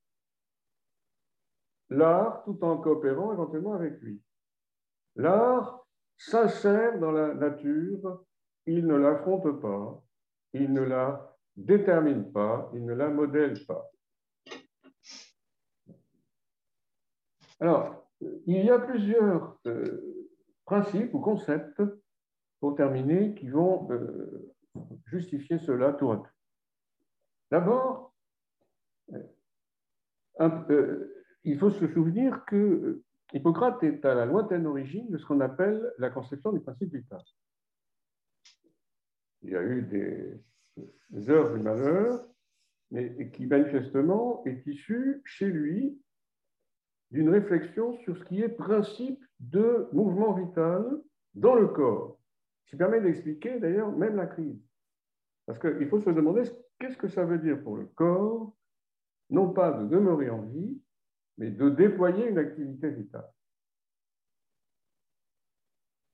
l'art tout en coopérant éventuellement avec lui. L'art s'insère dans la nature, il ne l'affronte pas, il ne la détermine pas, il ne la modèle pas. Alors, il y a plusieurs euh, principes ou concepts, pour terminer, qui vont euh, justifier cela tout à tout. D'abord, euh, il faut se souvenir que Hippocrate est à la lointaine origine de ce qu'on appelle la conception du principe vital. Il y a eu des heures du malheur, mais qui manifestement est issu chez lui d'une réflexion sur ce qui est principe de mouvement vital dans le corps, ce qui permet d'expliquer d'ailleurs même la crise. Parce qu'il faut se demander qu'est-ce que ça veut dire pour le corps, non pas de demeurer en vie, mais de déployer une activité vitale.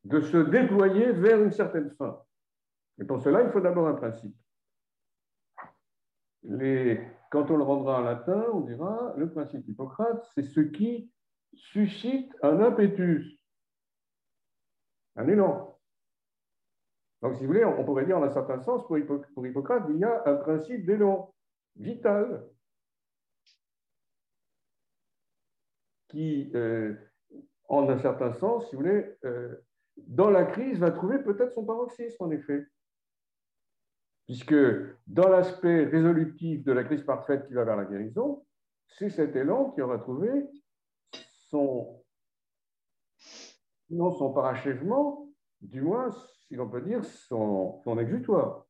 De se déployer vers une certaine fin. Et pour cela, il faut d'abord un principe quand on le rendra en latin, on dira le principe d'Hippocrate, c'est ce qui suscite un impetus, un élan. Donc, si vous voulez, on pourrait dire en un certain sens, pour, Hippocrate, il y a un principe d'élan vital qui, euh, en un certain sens, si vous voulez, euh, dans la crise, va trouver peut-être son paroxysme, en effet puisque dans l'aspect résolutif de la crise parfaite qui va vers la guérison, c'est cet élan qui aura trouvé son, non son parachèvement, du moins, si l'on peut dire, son, exutoire.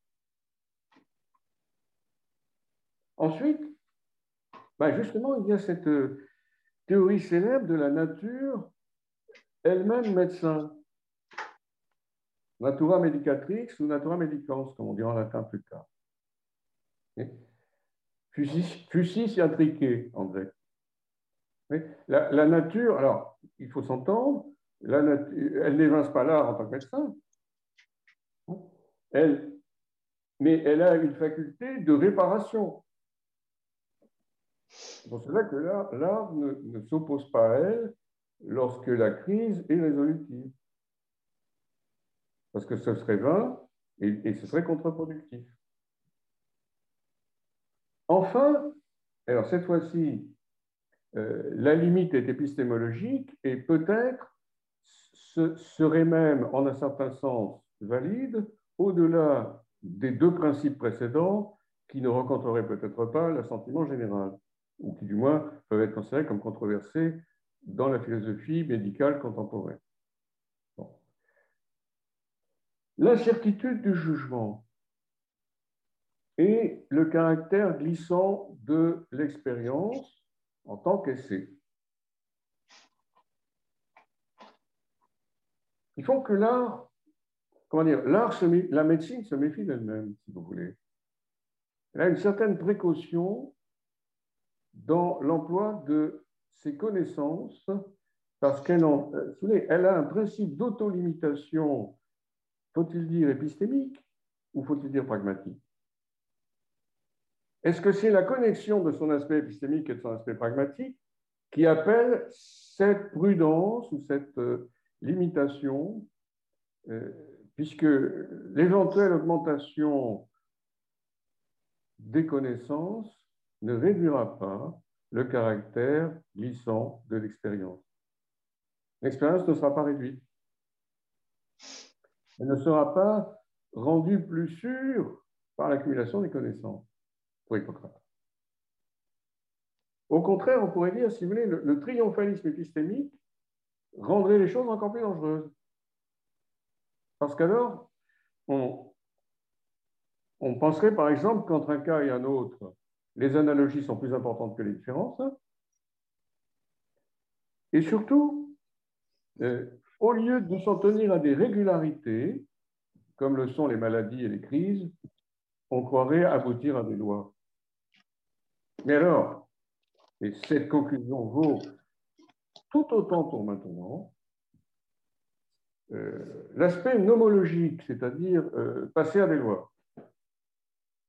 Ensuite, ben justement, il y a cette euh, théorie célèbre de la nature elle-même médecin. Natura medicatrix ou natura medicans, comme on dit en latin plus tard. Fusis, en grec. La, nature, alors, il faut s'entendre, elle n'évince pas l'art en tant que médecin. Mais elle a une faculté de réparation. C'est pour cela que l'art ne s'oppose pas à elle lorsque la crise est résolutive. Parce que ce serait vain et, ce serait contre-productif. Enfin, alors cette fois-ci, euh, la limite est épistémologique et peut-être serait même, en un certain sens, valide au-delà des deux principes précédents qui ne rencontreraient peut-être pas l'assentiment général, ou qui du moins peuvent être considérés comme controversés dans la philosophie médicale contemporaine. L'incertitude du jugement et le caractère glissant de l'expérience en tant qu'essai. Il faut que l'art, comment dire, l'art, la médecine se méfie d'elle-même, si vous voulez. Elle a une certaine précaution dans l'emploi de ses connaissances parce qu'elle euh, a un principe d'auto-limitation, faut-il dire épistémique ou faut-il dire pragmatique? Est-ce que c'est la connexion de son aspect épistémique et de son aspect pragmatique qui appelle cette prudence ou cette euh, limitation, euh, puisque l'éventuelle augmentation des connaissances ne réduira pas le caractère glissant de l'expérience? L'expérience ne sera pas réduite. Elle ne sera pas rendue plus sûre par l'accumulation des connaissances, pour Hippocrate. Au contraire, on pourrait dire, si vous voulez, le, triomphalisme épistémique rendrait les choses encore plus dangereuses. Parce qu'alors, on, penserait par exemple qu'entre un cas et un autre, les analogies sont plus importantes que les différences. Et surtout, euh, au lieu de s'en tenir à des régularités, comme le sont les maladies et les crises, on croirait aboutir à des lois. Mais alors, et cette conclusion vaut tout autant pour maintenant, euh, l'aspect nomologique, c'est-à-dire euh, passer à des lois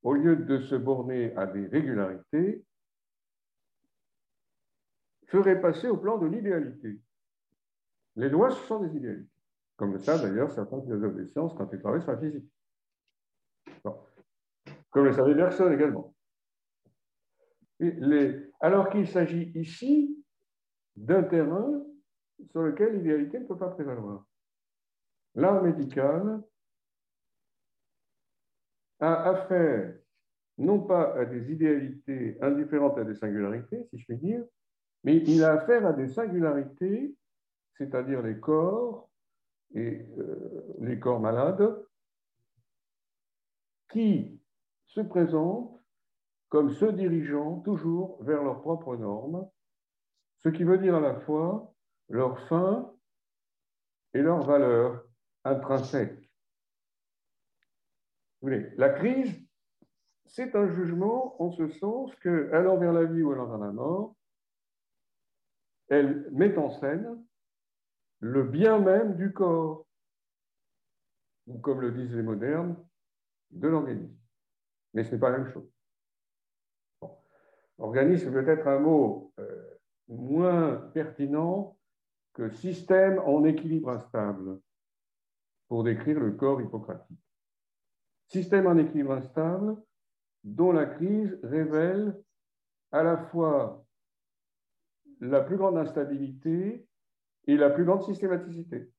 au lieu de se borner à des régularités, ferait passer au plan de l'idéalité. Les lois, sont des idéalités. Comme savent d'ailleurs certains philosophes des sciences quand ils travaillent sur la physique. Comme le savait Bergson également. Alors qu'il s'agit ici d'un terrain sur lequel l'idéalité ne peut pas prévaloir. L'art médical a affaire non pas à des idéalités indifférentes à des singularités, si je puis dire, mais il a affaire à des singularités, c'est-à-dire les corps et euh, les corps malades, qui se présentent comme se dirigeant toujours vers leurs propres normes, ce qui veut dire à la fois leur fin et leur valeur intrinsèque. La crise, c'est un jugement en ce sens que, allant vers la vie ou allant vers la mort, elle met en scène le bien même du corps, ou comme le disent les modernes, de l'organisme. Mais ce n'est pas la même chose. Organisme peut être un mot euh, moins pertinent que système en équilibre instable pour décrire le corps hippocratique. Système en équilibre instable dont la crise révèle à la fois la plus grande instabilité et la plus grande systématicité.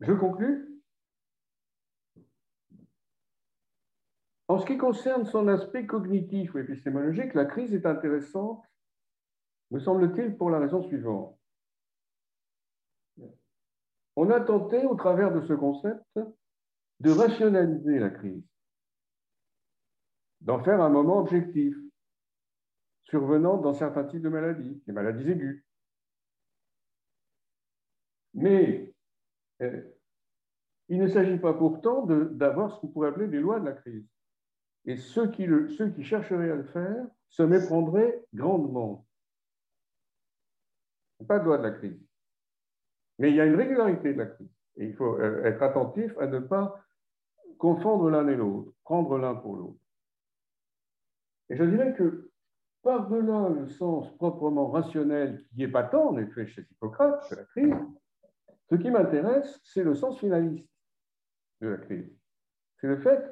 Je conclus. En ce qui concerne son aspect cognitif ou épistémologique, la crise est intéressante, me semble-t-il, pour la raison suivante on a tenté, au travers de ce concept, de rationaliser la crise. d'en faire un moment objectif, survenant dans certains types de maladies, les maladies aiguës. Mais euh, il ne s'agit pas pourtant d'avoir ce qu'on pourrait appeler des lois de la crise. Et ceux qui, ceux qui chercheraient à le faire se méprendraient grandement. Pas de loi de la crise. Mais il y a une régularité de la crise. Et il faut euh, être attentif à ne pas confondre l'un et l'autre, prendre l'un pour l'autre. Et je dirais que par-delà le sens proprement rationnel qui est patent, en effet, chez Hippocrate, de la crise, ce qui m'intéresse, c'est le sens finaliste de la crise. C'est le fait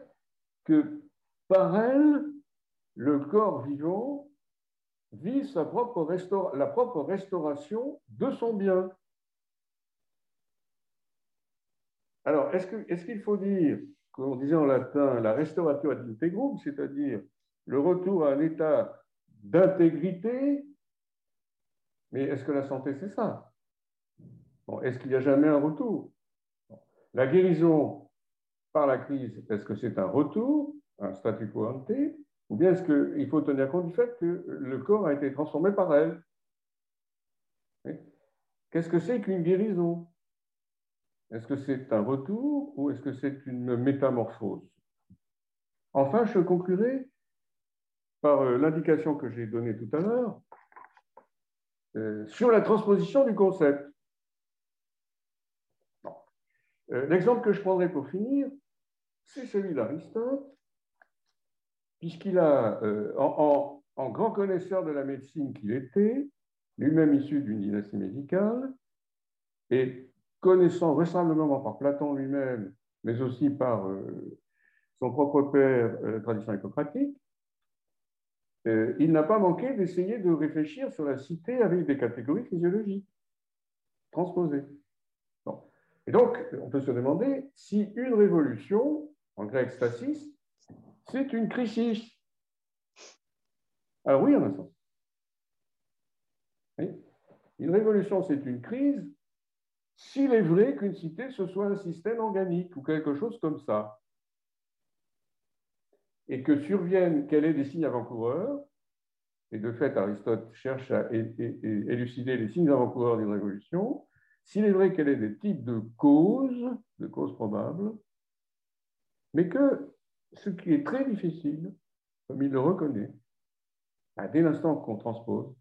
que par elle, le corps vivant vit sa propre la propre restauration de son bien. Alors, est-ce qu'il faut dire, comme on disait en latin, la restauratio ad integrum, c'est-à-dire le retour à un état d'intégrité. Mais est-ce que la santé, c'est ça? Est-ce qu'il n'y a jamais un retour? La guérison par la crise, est-ce que c'est un retour, un statu quo ante, ou bien est-ce qu'il faut tenir compte du fait que le corps a été transformé par elle? Qu'est-ce que c'est qu'une guérison? Est-ce que c'est un retour ou est-ce que c'est une métamorphose? Enfin, je conclurai par euh, l'indication que j'ai donnée tout à l'heure euh, sur la transposition du concept. Euh, l'exemple que je prendrai pour finir, c'est celui d'Aristote, puisqu'il a, euh, en, grand connaisseur de la médecine qu'il était, lui-même issu d'une dynastie médicale, et connaissant vraisemblablement par Platon lui-même, mais aussi par son propre père, la tradition hippocratique, il n'a pas manqué d'essayer de réfléchir sur la cité avec des catégories physiologiques transposées. Et donc, on peut se demander si une révolution, en grec stasis, c'est une crisis. Alors oui, en un sens. Une révolution, c'est une crise s'il est vrai qu'une cité, ce soit un système organique ou quelque chose comme ça. Et que surviennent, quels est des signes avant-coureurs, et de fait, Aristote cherche à élucider les signes avant-coureurs d'une révolution, s'il est vrai qu'elle est des types de causes, de causes probables, mais que ce qui est très difficile, comme il le reconnaît, dès l'instant qu'on transpose,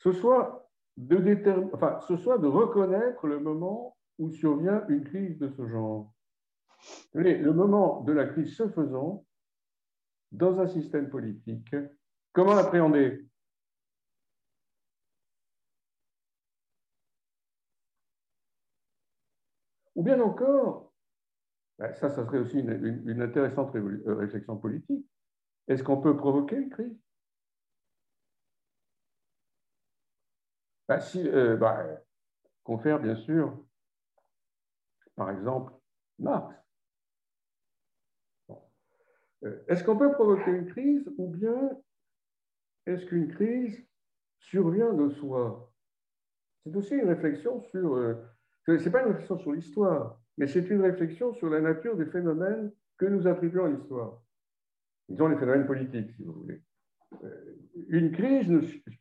ce soit, de enfin, ce soit de reconnaître le moment où survient une crise de ce genre. Le moment de la crise se faisant dans un système politique, comment l'appréhender? Ou bien encore, ben, ça, ça serait aussi une, intéressante euh, réflexion politique, est-ce qu'on peut provoquer une crise? Ben, si, euh, ben, Confère, bien sûr, par exemple, Marx. Euh, est-ce qu'on peut provoquer une crise ou bien est-ce qu'une crise survient de soi? C'est aussi une réflexion sur ce n'est pas une réflexion sur l'histoire, mais c'est une réflexion sur la nature des phénomènes que nous attribuons à l'histoire. Disons les phénomènes politiques, si vous voulez. Euh, une crise,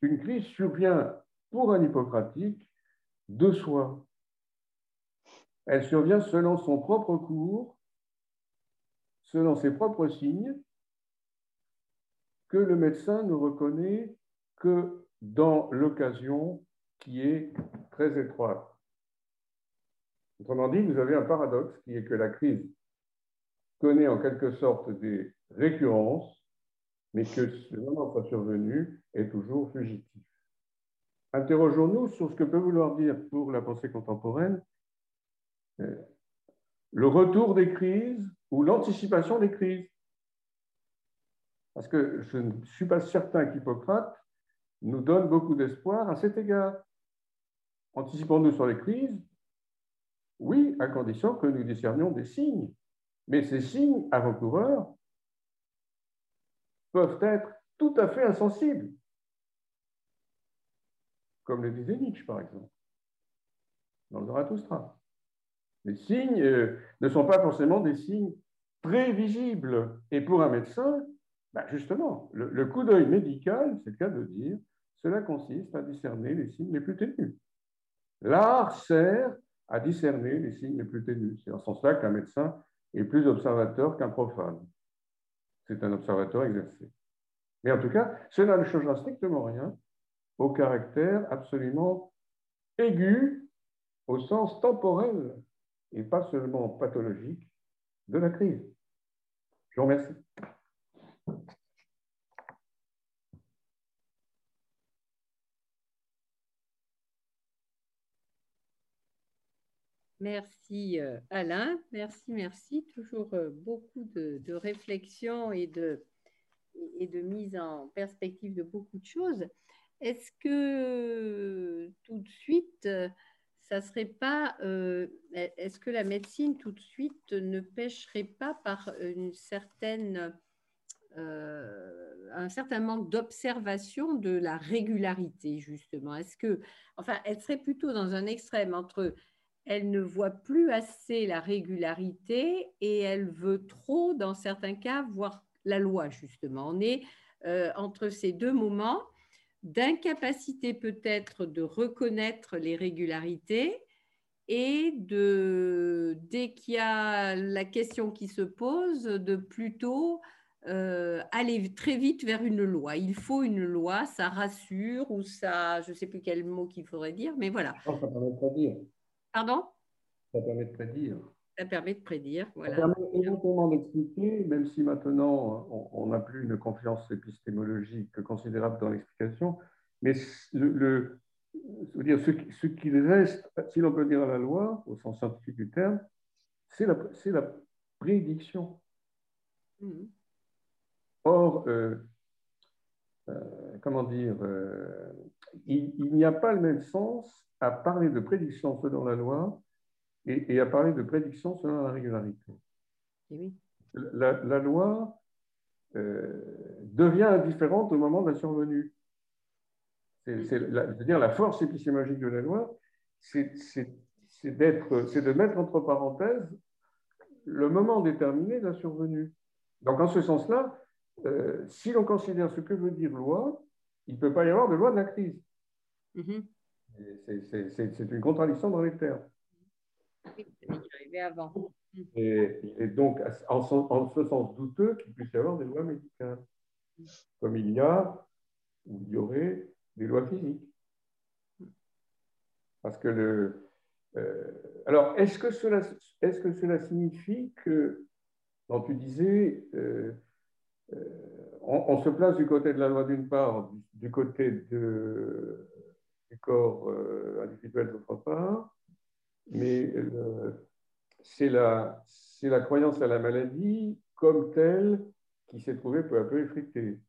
une crise survient pour un hippocratique de soi. Elle survient selon son propre cours, selon ses propres signes, que le médecin ne reconnaît que dans l'occasion qui est très étroite. Autrement dit, vous avez un paradoxe qui est que la crise connaît en quelque sorte des récurrences, mais que le moment de sa survenue est toujours fugitif. Interrogeons-nous sur ce que peut vouloir dire pour la pensée contemporaine euh, le retour des crises ou l'anticipation des crises. Parce que je ne suis pas certain qu'Hippocrate nous donne beaucoup d'espoir à cet égard. Anticipons-nous sur les crises, oui, à condition que nous discernions des signes. Mais ces signes avant-coureurs peuvent être tout à fait insensibles, comme le disait Nietzsche, par exemple, dans le Zarathustra. Les signes euh, ne sont pas forcément des signes très visibles. Et pour un médecin, ben Justement, le, coup d'œil médical, c'est le cas de dire, cela consiste à discerner les signes les plus ténus. L'art sert à discerner les signes les plus ténus. C'est en ce sens-là qu'un médecin est plus observateur qu'un profane. C'est un observateur exercé. Mais en tout cas, cela ne changera strictement rien au caractère absolument aigu au sens temporel et pas seulement pathologique de la crise. Je vous remercie. Merci euh, Alain, merci, merci. Toujours euh, beaucoup de, de réflexion et de, et de mise en perspective de beaucoup de choses. Est-ce que tout de suite, ça serait pas, euh, est-ce que la médecine tout de suite ne pêcherait pas par une certaine, un certain manque d'observation de la régularité justement? Est-ce que, enfin, elle serait plutôt dans un extrême entre elle ne voit plus assez la régularité et elle veut trop, dans certains cas, voir la loi, justement. On est euh, entre ces deux moments d'incapacité peut-être de reconnaître les régularités et de, dès qu'il y a la question qui se pose, de plutôt euh, aller très vite vers une loi. Il faut une loi, ça rassure ou ça, je ne sais plus quel mot qu'il faudrait dire, mais voilà. ça permet de prédire. Pardon? Ça permet de prédire. Ça permet de prédire, voilà. Ça permet éventuellement d'expliquer, même si maintenant on n'a plus une confiance épistémologique considérable dans l'explication, mais le, dire, ce, ce qui reste, si l'on peut dire à la loi, au sens scientifique du terme, c'est la, la, prédiction. Mmh. Or, euh, euh, comment dire, euh, il, n'y a pas le même sens à parler de prédiction selon la loi et, à parler de prédiction selon la régularité. Eh la, loi devient indifférente au moment de la survenue. C'est, dire la force épistémologique de la loi, c'est, de mettre entre parenthèses le moment déterminé de la survenue. Donc, en ce sens-là, euh, si l'on considère ce que veut dire loi, il ne peut pas y avoir de loi de la crise. Mm-hmm. C'est une contradiction dans les termes. Et donc en, ce sens douteux qu'il puisse y avoir des lois médicales, comme il y a, ou il y aurait, des lois physiques. Parce que le. Euh, alors, est-ce que, cela, est que cela signifie que, quand tu disais, euh, euh, on, se place du côté de la loi d'une part, du, côté du corps individuel d'autre part, mais c'est la, la croyance à la maladie comme telle qui s'est trouvée peu à peu effritée.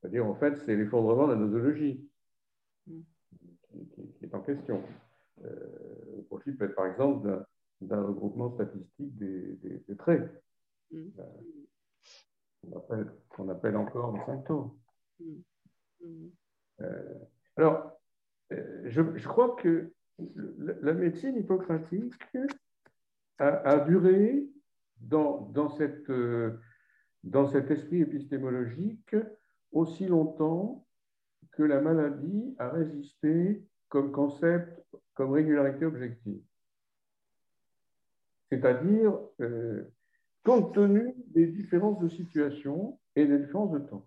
C'est-à-dire, en fait, c'est l'effondrement de la nosologie qui, est en question. Euh, au profit peut-être, par exemple, d'un regroupement statistique des, traits, mm. euh, qu'on appelle, encore des symptômes. Mm. Mm. Euh, alors, je, crois que la médecine hippocratique a, duré dans, dans, cette, dans cet esprit épistémologique aussi longtemps que la maladie a résisté comme concept, comme régularité objective. C'est-à-dire, euh, compte tenu des différences de situation et des différences de temps.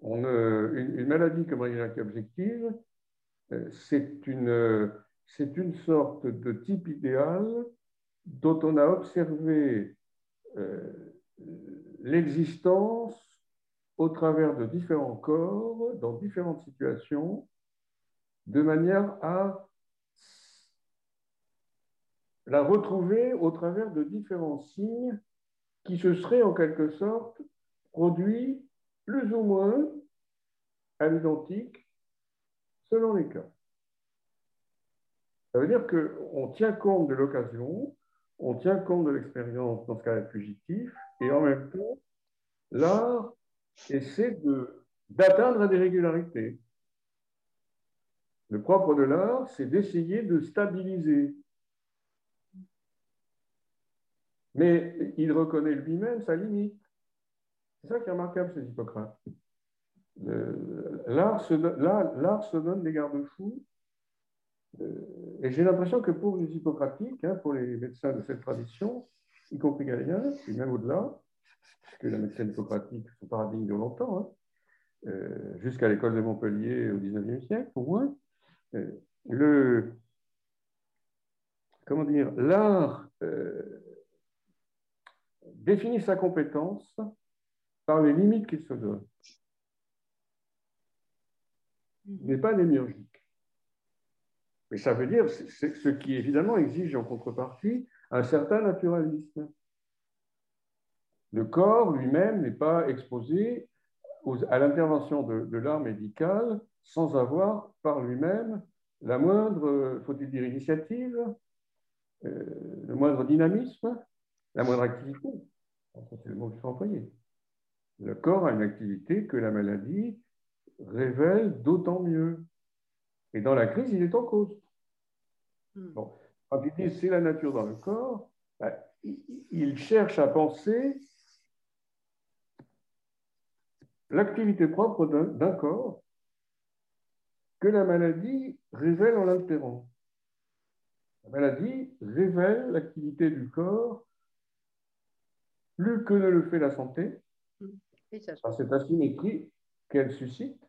On, une, une, maladie comme régularité objective, euh, c'est une, une sorte de type idéal dont on a observé euh, l'existence au travers de différents corps, dans différentes situations, de manière à la retrouver au travers de différents signes qui se seraient en quelque sorte produits plus ou moins à l'identique selon les cas. Ça veut dire qu'on tient compte de l'occasion, on tient compte de l'expérience dans ce cas fugitif, et en même temps, l'art essaie d'atteindre des régularités. Le propre de l'art, c'est d'essayer de stabiliser. Mais il reconnaît lui-même sa limite. C'est ça qui est remarquable chez Hippocrate. L'art se, donne des garde-fous. Euh, et j'ai l'impression que pour les hippocratiques, hein, pour les médecins de cette tradition, y compris Galien, et même au-delà, puisque la médecine hippocratique, son paradigme de longtemps, hein, euh, jusqu'à l'école de Montpellier au XIXe siècle, au moins, euh, le, comment dire, l'art définit sa compétence par les limites qu'il se donne, mais pas démiurgique. Mais ça veut dire, ce qui évidemment exige en contrepartie un certain naturalisme. Le corps lui-même n'est pas exposé à l'intervention de, l'art médical sans avoir par lui-même la moindre, faut-il dire, initiative, euh, le moindre dynamisme, la moindre activité. C'est le mot qu'il faut employer. Le corps a une activité que la maladie révèle d'autant mieux. Et dans la crise, il est en cause. Hmm. Bon. Quand il dit c'est la nature dans le corps, ben, il cherche à penser l'activité propre d'un corps que la maladie révèle en l'altérant. La maladie révèle l'activité du corps plus que ne le fait la santé, par cette asymétrie qu'elle suscite,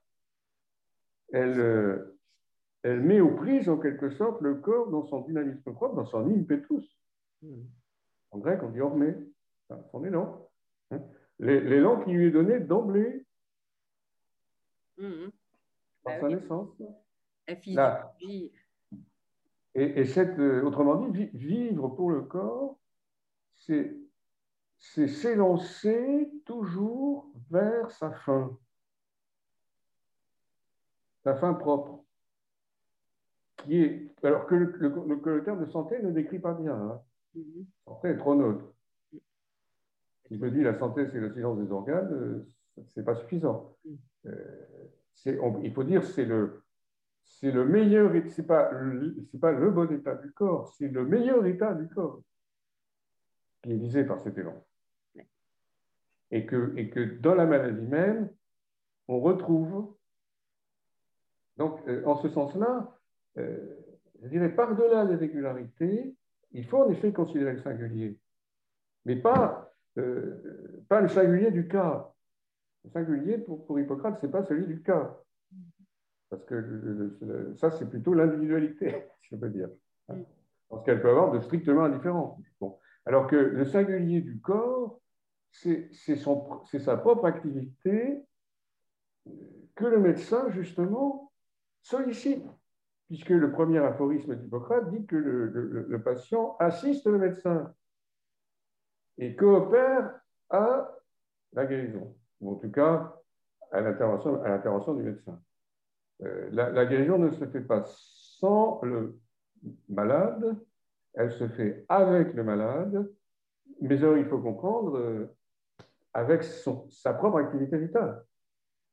elle, euh, elle met aux prises en quelque sorte le corps dans son dynamisme propre, dans son impetus. Hmm. En grec, on dit ormé, son élan. L'élan qui lui est donné d'emblée mmh. par sa naissance. Et, et cette, euh, autrement dit, vivre pour le corps, c'est c'est s'élancer toujours vers sa fin, sa fin propre, qui est, alors que le, terme de santé ne décrit pas bien. Hein. Mm-hmm. Santé est trop neutre. Il me dit la santé, c'est le silence des organes, euh, c'est pas suffisant. Mm. Euh, il faut dire c'est le, c'est le meilleur, c'est pas, c'est pas le bon état du corps, c'est le meilleur état du corps qui est visé par cet élan et que, et que dans la maladie même, on retrouve, donc euh, en ce sens-là, euh, je dirais par-delà les régularités, il faut en effet considérer le singulier, mais pas, euh, pas le singulier du cas. Le singulier, pour, pour Hippocrate, ce n'est pas celui du cas. Parce que ça, c'est plutôt l'individualité, si je peux dire. Parce qu'elle peut avoir de strictement indifférents. Bon. Alors que le singulier du corps, c'est sa propre activité que le médecin, justement, sollicite, puisque le premier aphorisme d'Hippocrate dit que le, patient assiste le médecin et coopère à la guérison, ou en tout cas à l'intervention du médecin. Euh, la, la, guérison ne se fait pas sans le malade, elle se fait avec le malade, mais alors il faut comprendre euh, avec sa propre activité vitale.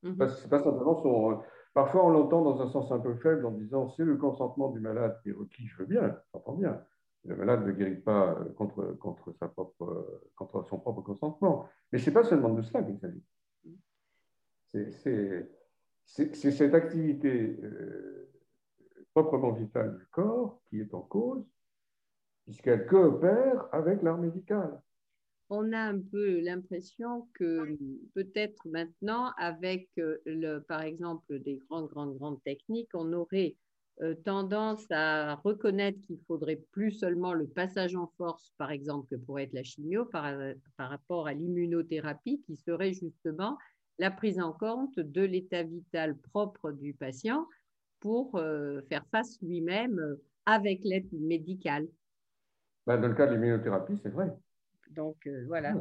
Mhm. pas simplement son. Euh, parfois, on l'entend dans un sens un peu faible en disant c'est le consentement du malade qui est requis, je veux bien, j'entends bien. Le malade ne guérit pas euh, contre, euh, contre son propre consentement. Mais ce n'est pas seulement de cela qu'il s'agit. C'est cette activité proprement vitale du corps qui est en cause, puisqu'elle coopère avec l'art médical on a un peu l'impression que peut-être maintenant, avec euh, par exemple des grandes, grandes, grandes techniques, on aurait euh, tendance à reconnaître qu'il faudrait plus seulement le passage en force, par exemple, que pourrait être la chimio, par, euh, rapport à l'immunothérapie, qui serait justement la prise en compte de l'état vital propre du patient pour faire face lui-même avec l'aide médicale. Ben, dans le cas de l'immunothérapie, c'est vrai. Donc euh, voilà,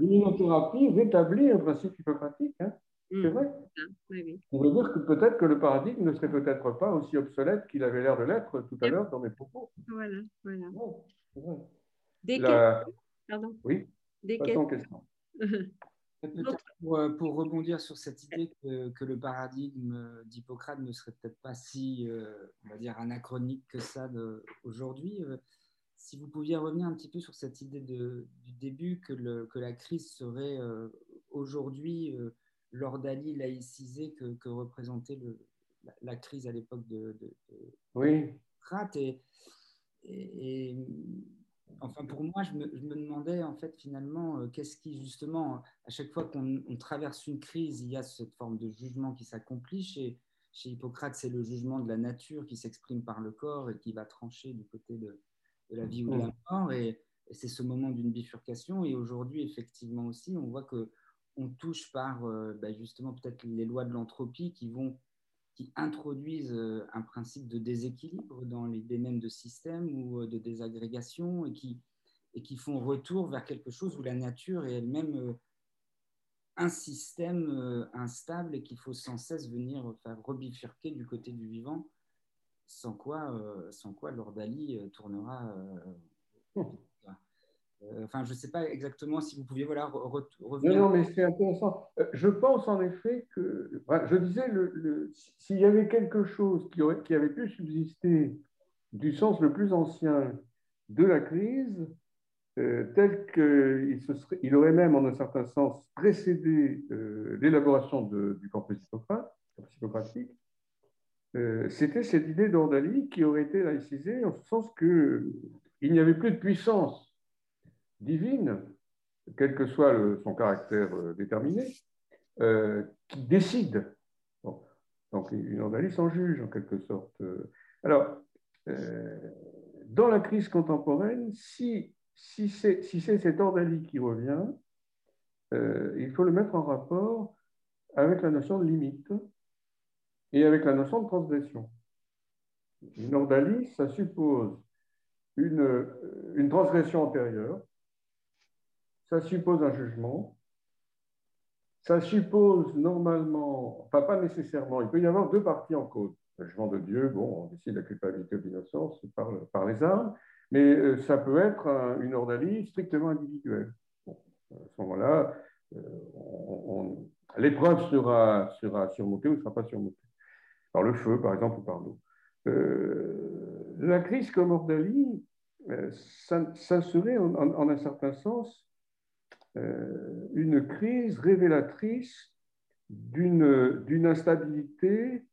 l'immunothérapie rétablit un principe hippocratique. Hein. c'est mmh, vrai. On veut dire que peut-être que le paradigme ne serait peut-être pas aussi obsolète qu'il avait l'air de l'être tout à l'heure dans mes propos. Voilà, voilà. Des questions? Pardon? Oui. Des questions? Pour, euh, pour, rebondir sur cette idée que, que le paradigme d'Hippocrate ne serait peut-être pas si, euh, on va dire, anachronique que ça aujourd'hui, si vous pouviez revenir un petit peu sur cette idée de, du début que, le, que, la crise serait aujourd'hui l'ordalie laïcisée que, que représentait le, la, crise à l'époque de, de, oui. Et, et, enfin, pour moi, je me, je me, demandais en fait finalement qu'est-ce qui justement, à chaque fois qu'on traverse une crise, il y a cette forme de jugement qui s'accomplit. Chez, chez Hippocrate, c'est le jugement de la nature qui s'exprime par le corps et qui va trancher du côté de, de la vie ou de la mort. Et, c'est ce moment d'une bifurcation. Et aujourd'hui, effectivement aussi, on voit que on touche par bah, justement peut-être les lois de l'entropie qui vont qui introduisent euh, un principe de déséquilibre dans les domaines de système ou euh, de désagrégation et qui, et qui font retour vers quelque chose où la nature est elle-même euh, un système instable et qu'il faut sans cesse venir faire rebifurquer du côté du vivant, sans quoi, sans quoi l'ordalie tournera. Euh, enfin, je ne sais pas exactement si vous pouviez voilà, revenir. Non, non, mais c'est intéressant. Euh, je pense en effet que, je disais, le, s'il y avait quelque chose qui, aurait, qui avait pu subsister du sens le plus ancien de la crise, euh, tel qu'il il aurait même, en un certain sens, précédé l'élaboration du corpus hippocratique, c'était cette idée d'ordalie qui aurait été laïcisée en ce sens qu'il n'y avait plus de puissance divine, quel que soit son caractère euh, déterminé, euh, qui décide. Donc une ordalie s'en juge en quelque sorte. Alors, euh, dans la crise contemporaine, si, si c'est si cette ordalie qui revient, il faut le mettre en rapport avec la notion de limite et avec la notion de transgression. Une ordalie, ça suppose une, une transgression antérieure, ça suppose un jugement. Ça suppose normalement, enfin pas nécessairement, il peut y avoir deux parties en cause. Le jugement de Dieu, bon, on décide la culpabilité ou l'innocence par, les armes, mais euh, ça peut être une ordalie strictement individuelle. à ce moment-là, euh, l'épreuve sera, sera surmontée ou ne sera pas surmontée. Par le feu, par exemple, ou par l'eau. Euh, la crise comme ordalie, ça, serait en, un certain sens euh, une crise révélatrice d'une instabilité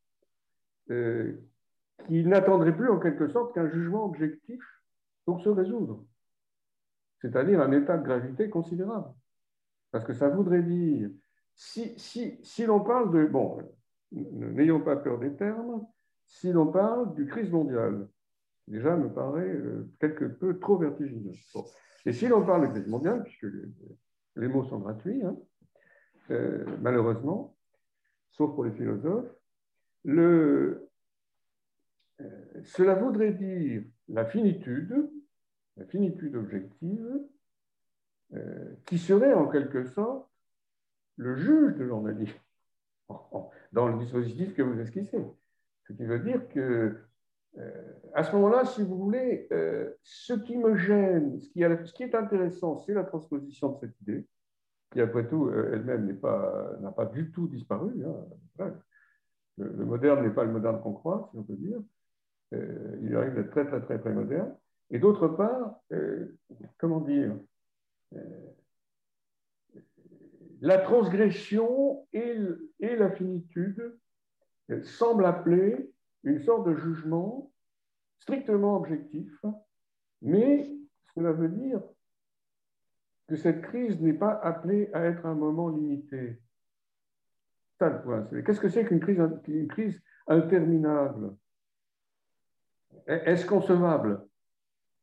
euh, qui n'attendrait plus en quelque sorte qu'un jugement objectif pour se résoudre, c'est-à-dire un état de gravité considérable. Parce que ça voudrait dire, si, si, si l'on parle de, bon, n'ayons pas peur des termes, si l'on parle du crise mondiale, déjà me paraît euh, quelque peu trop vertigineux. Et si l'on parle de crise mondiale, puisque les mots sont gratuits, hein. euh, malheureusement, sauf pour les philosophes. Euh, cela voudrait dire la finitude, la finitude objective, qui serait en quelque sorte le juge de l'ordalie dans le dispositif que vous esquissez. Ce qui veut dire que à ce moment-là, si vous voulez, ce qui me gêne, ce qui, est intéressant, c'est la transposition de cette idée, qui après tout, elle-même n'a pas, pas du tout disparu. Hein. Le, moderne n'est pas le moderne qu'on croit, si on peut dire. il arrive d'être très, très, très, très moderne. Et d'autre part, comment dire, la transgression et, et la finitude semblent appeler une sorte de jugement strictement objectif, mais cela veut dire que cette crise n'est pas appelée à être un moment limité. Qu'est-ce que c'est qu'une crise, une crise interminable? Est-ce concevable?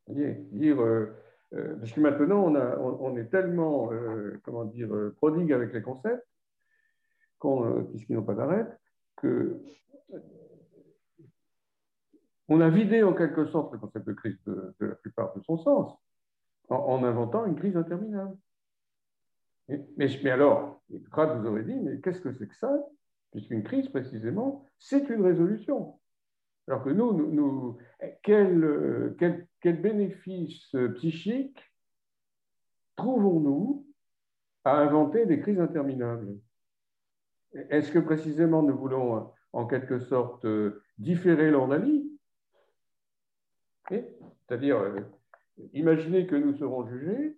Euh, euh, Parce que maintenant, on, est tellement, euh, comment dire, prodigue avec les concepts, puisqu'ils n'ont pas d'arrêt, que on a vidé en quelque sorte le concept de crise de, la plupart de son sens en, inventant une crise interminable. Mais, alors, Socrate vous aurait dit, mais qu'est-ce que c'est que ça Puisqu'une crise, précisément, c'est une résolution. Alors que nous, nous, quel, quel, quel, bénéfice psychique trouvons-nous à inventer des crises interminables? Est-ce que précisément nous voulons en quelque sorte différer l'ordalie c'est-à-dire, euh, imaginez que nous serons jugés,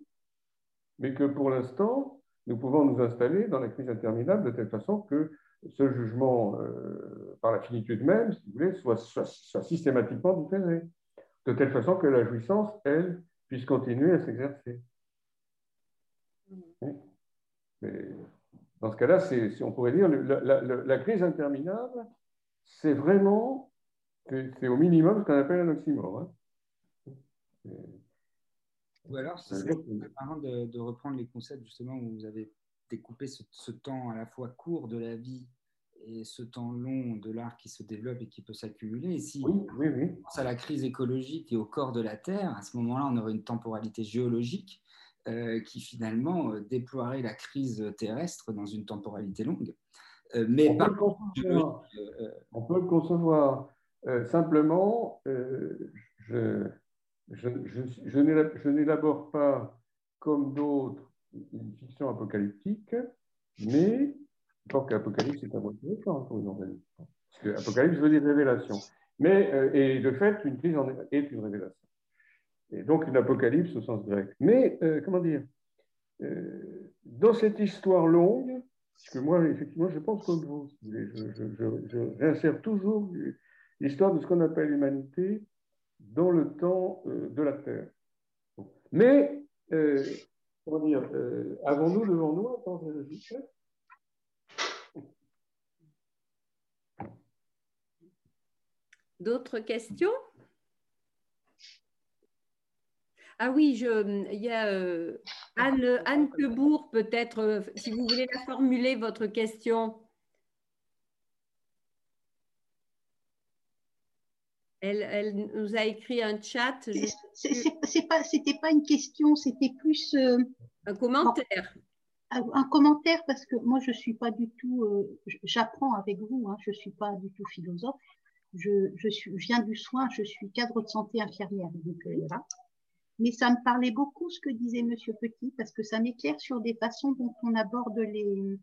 mais que pour l'instant, nous pouvons nous installer dans la crise interminable de telle façon que ce jugement, euh, par la finitude même, si vous voulez, soit, soit, systématiquement différé, de telle façon que la jouissance, elle, puisse continuer à s'exercer. Mm. Mais dans ce cas-là, si on pourrait dire, la, crise interminable, c'est vraiment, c'est au minimum ce qu'on appelle un oxymore. Hein. Ou alors, c'est marrant de, de, reprendre les concepts justement où vous avez découpé ce, temps à la fois court de la vie et ce temps long de l'art qui se développe et qui peut s'accumuler. Et si oui, oui, oui. on pense à la crise écologique et au corps de la Terre, à ce moment-là, on aurait une temporalité géologique euh, qui finalement euh, déploierait la crise terrestre dans une temporalité longue. Euh, mais on, peut on, peut le concevoir. simplement, je, je, je, n'élabore pas comme d'autres une fiction apocalyptique, mais je pense qu'Apocalypse est un mot pour une organisme. Parce que Apocalypse veut dire révélation. Mais, et de fait, une crise en est une révélation et donc une apocalypse au sens grec. Mais, euh, comment dire, euh, dans cette histoire longue, parce que moi, effectivement, je pense comme vous, je, réinsère toujours l'histoire de ce qu'on appelle l'humanité dans le temps euh, de la Terre. Mais, comment dire, avons-nous devant nous un temps D'autres questions? Ah oui, je, il y a euh, Anne, Anne Quebourg, peut-être, euh, si vous voulez la formuler, votre question. Elle, elle nous a écrit un chat. Ce pas, c'était pas une question, c'était plus euh, un commentaire. Un, commentaire parce que moi je suis pas du tout, j'apprends avec vous, hein, je suis pas du tout philosophe. Je, je, suis, je viens du soin, je suis cadre de santé infirmière. Donc, voilà mais ça me parlait beaucoup ce que disait Monsieur Petit, parce que ça m'éclaire sur des façons dont on aborde les,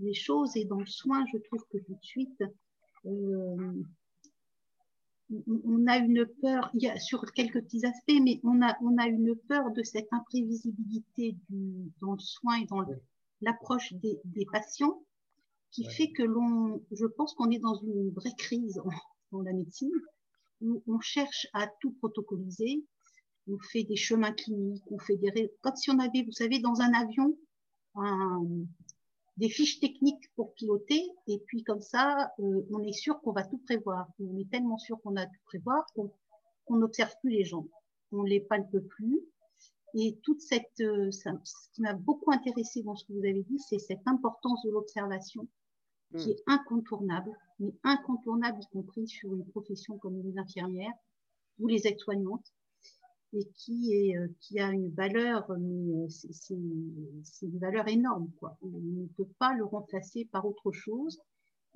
les choses. Et dans le soin, je trouve que tout de suite, euh, on a une peur, il y a, sur quelques petits aspects, mais on a, on a une peur de cette imprévisibilité du, dans le soin et dans l'approche des, des, patients, qui fait que l'on, je pense qu'on est dans une vraie crise dans la médecine, où on cherche à tout protocoliser, on fait des chemins cliniques, on fait des... Comme si on avait, vous savez, dans un avion, des fiches techniques pour piloter, et puis comme ça, euh, on est sûr qu'on va tout prévoir. On est tellement sûr qu'on a tout prévoir qu'on n'observe plus les gens. On les palpe plus. Et toute cette, euh, ce qui m'a beaucoup intéressé dans ce que vous avez dit, c'est cette importance de l'observation qui hmm. est incontournable, mais incontournable y compris sur une profession comme les infirmières ou les aides-soignantes et qui, est, euh, qui a une valeur, mais euh, c'est une valeur énorme. Quoi. On ne peut pas le remplacer par autre chose.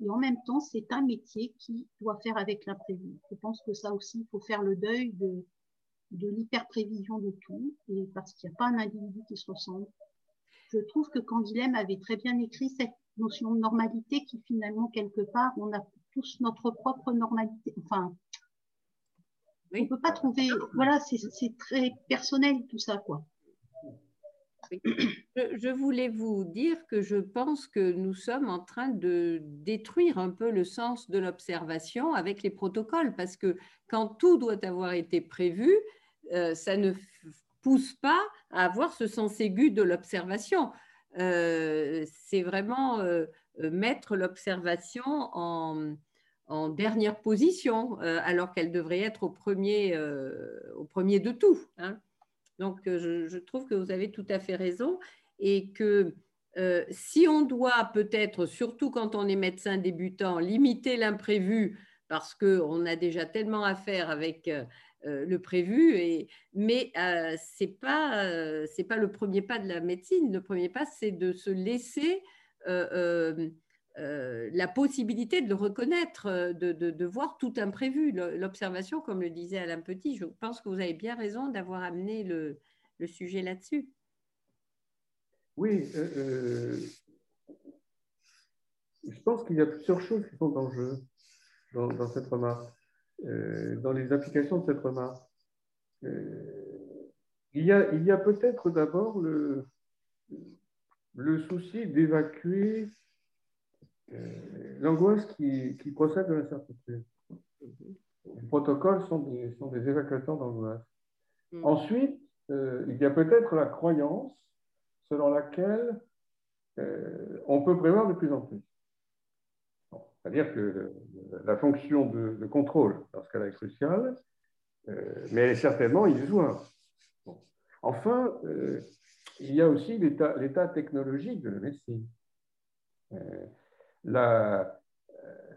Et en même temps, c'est un métier qui doit faire avec l'imprévu. Je pense que ça aussi, il faut faire le deuil de, de l'hyperprévision de tout, et parce qu'il n'y a pas un individu qui se ressemble. Je trouve que Canguilhem avait très bien écrit cette notion de normalité qui finalement, quelque part, on a tous notre propre normalité. Enfin, on ne peut pas trouver. Voilà, c'est très personnel tout ça, quoi. Je, voulais vous dire que je pense que nous sommes en train de détruire un peu le sens de l'observation avec les protocoles, parce que quand tout doit avoir été prévu, euh, ça ne pousse pas à avoir ce sens aigu de l'observation. Euh, c'est vraiment euh, mettre l'observation en, dernière position, euh, alors qu'elle devrait être au premier, euh, au premier de tout. Hein. Donc, euh, je, trouve que vous avez tout à fait raison et que si on doit peut-être, surtout quand on est médecin débutant, limiter l'imprévu parce qu'on a déjà tellement à faire avec le prévu, et, mais ce n'est pas, c'est pas le premier pas de la médecine. Le premier pas, c'est de se laisser euh, la possibilité de le reconnaître, euh, de, voir tout imprévu. L'observation, comme le disait Alain Petit, je pense que vous avez bien raison d'avoir amené le, sujet là-dessus. Oui, euh, je pense qu'il y a plusieurs choses qui sont en jeu dans, cette remarque, dans les applications de cette remarque. il y a, il y a peut-être d'abord le, le souci d'évacuer euh, l'angoisse qui, qui, procède de l'incertitude. Les protocoles sont des, sont des évacuateurs d'angoisse. Mm. Ensuite, euh, il y a peut-être la croyance selon laquelle euh, on peut prévoir de plus en plus. C'est-à-dire que la fonction de, contrôle, dans ce cas-là, est cruciale, mais elle est certainement illusoire. Enfin, il y a aussi l'état technologique de la médecine. Euh,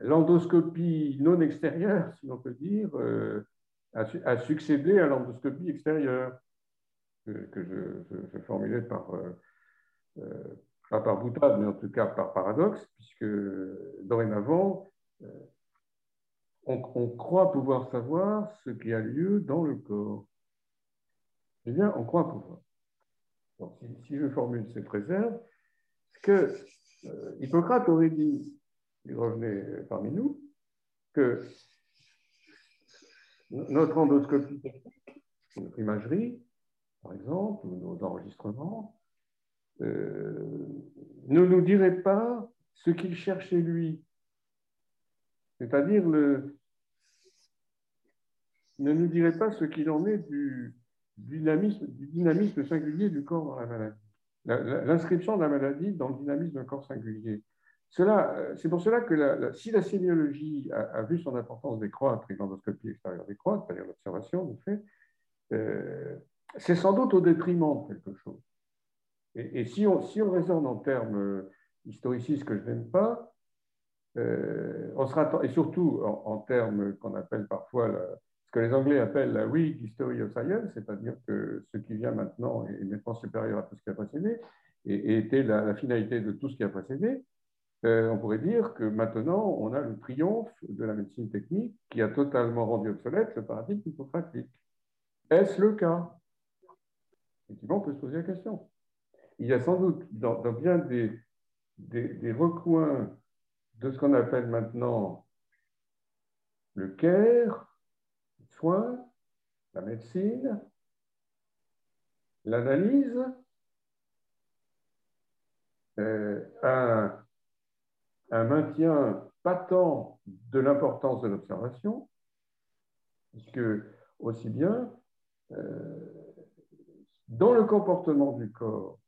l'endoscopie non extérieure, si l'on peut dire, euh, a, succédé à l'endoscopie extérieure, que, je, formulais par, euh, pas par boutade, mais en tout cas par paradoxe, puisque dorénavant, on, croit pouvoir savoir ce qui a lieu dans le corps. Eh bien, on croit pouvoir. si, je formule cette réserve, que euh, Hippocrate aurait dit, il revenait parmi nous, que notre endoscopie technique, notre imagerie, par exemple, ou nos enregistrements, euh, ne nous dirait pas ce qu'il cherchait lui. C'est-à-dire, le, ne nous dirait pas ce qu'il en est du dynamisme, du dynamisme singulier du corps dans la maladie l'inscription de la maladie dans le dynamisme d'un corps singulier. Euh, c'est pour cela que si la sémiologie a, vu son importance décroître et l'endoscopie extérieure décroître, c'est-à-dire l'observation du fait, euh, c'est sans doute au détriment de quelque chose. Et, si, on, raisonne en termes euh, historicistes que je n'aime pas, on sera, et surtout en, termes qu'on appelle parfois la, que les Anglais appellent la weak history of science, c'est-à-dire que ce qui vient maintenant est nettement supérieur à tout ce qui a précédé, et, était la, finalité de tout ce qui a précédé, euh, on pourrait dire que maintenant, on a le triomphe de la médecine technique qui a totalement rendu obsolète le paradigme hippocratique. Est-ce le cas? Effectivement, on peut se poser la question. Il y a sans doute dans, bien des, recoins de ce qu'on appelle maintenant le CARE, soins, la médecine, l'analyse, euh, un, un, maintien patent de l'importance de l'observation, puisque aussi bien euh, dans le comportement du corps,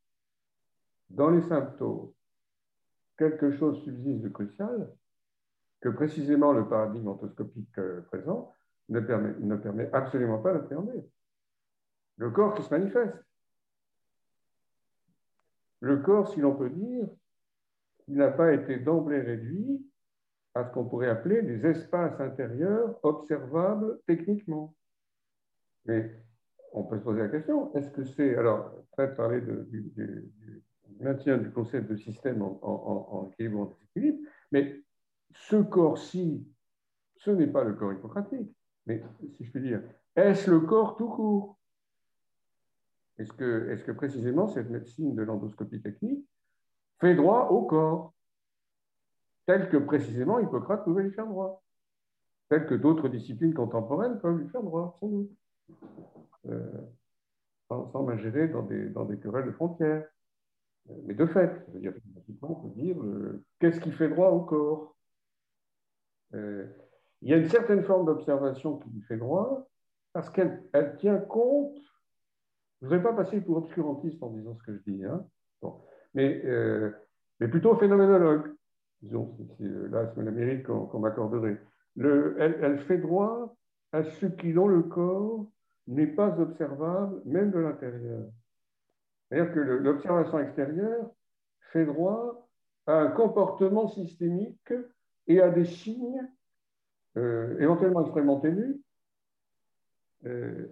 dans les symptômes, quelque chose subsiste de crucial que précisément le paradigme orthoscopique euh, présent ne permet, absolument pas d'appréhender. Le corps qui se manifeste. Le corps, si l'on peut dire, il n'a pas été d'emblée réduit à ce qu'on pourrait appeler des espaces intérieurs observables techniquement. Mais on peut se poser la question, est-ce que c'est... Alors, peut-être parler du, maintien du concept de système en, équilibre, en déséquilibre, mais ce corps-ci, ce n'est pas le corps hippocratique. Mais si je puis dire, est-ce le corps tout court? Est-ce que, précisément cette médecine de l'endoscopie technique fait droit au corps, tel que précisément Hippocrate pouvait lui faire droit, tel que d'autres disciplines contemporaines peuvent lui faire droit, sans doute, euh, sans, m'ingérer dans des querelles de frontières. Mais de fait, dire, on peut dire euh, qu'est-ce qui fait droit au corps? Euh, il y a une certaine forme d'observation qui lui fait droit, parce qu'elle elle tient compte. Je ne voudrais pas passer pour obscurantiste en disant ce que je dis, hein. mais, euh, mais plutôt phénoménologue. Disons, c'est là, c'est la mérite qu'on m'accorderait. Elle, elle, fait droit à ce qui, dans le corps, n'est pas observable, même de l'intérieur. C'est-à-dire que l'observation extérieure fait droit à un comportement systémique et à des signes euh, éventuellement extrêmement ténue, euh,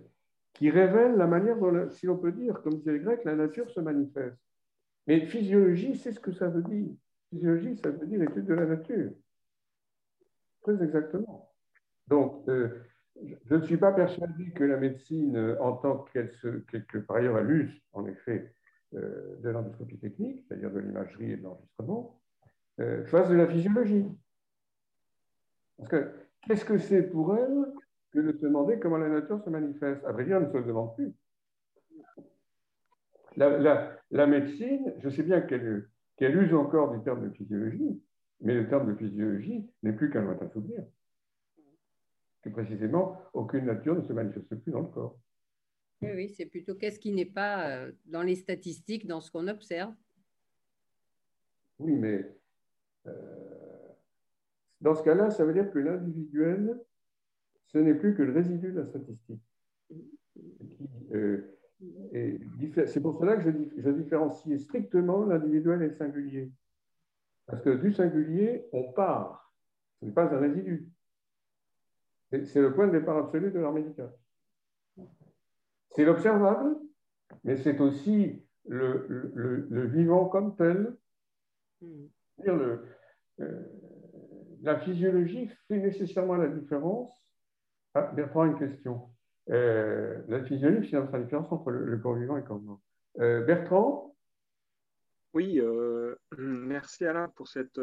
qui révèle la manière dont, si on peut dire, comme disait les Grecs, la nature se manifeste. Mais physiologie, c'est ce que ça veut dire. Physiologie, ça veut dire étude de la nature. Très exactement. Donc, euh, je ne suis pas persuadé que la médecine, en tant qu'elle se, que, par ailleurs amuse, en effet, de l'endoscopie technique, c'est-à-dire de l'imagerie et de l'enregistrement, fasse de la physiologie. Parce que Qu'est-ce que c'est pour elle que de se demander comment la nature se manifeste? À vrai dire, elle ne se le demande plus. la, médecine, je sais bien qu'elle use encore du terme de physiologie, mais le terme de physiologie n'est plus qu'un lointain souvenir. Que précisément, aucune nature ne se manifeste plus dans le corps. Oui, oui, c'est plutôt qu'est-ce qui n'est pas euh, dans les statistiques, dans ce qu'on observe. Oui, mais euh, dans ce cas-là, ça veut dire que l'individuel, ce n'est plus que le résidu de la statistique. Euh, c'est pour cela que je, je différencie strictement l'individuel et le singulier. Parce que du singulier, on part. Ce n'est pas un résidu. C'est le point de départ absolu de l'art médical. C'est l'observable, mais c'est aussi le, vivant comme tel. Euh, la physiologie fait nécessairement la différence. Ah, Bertrand, une question. Euh, la physiologie fait la différence entre le, corps vivant et le corps mort. Euh, Bertrand? Oui, merci Alain pour cette,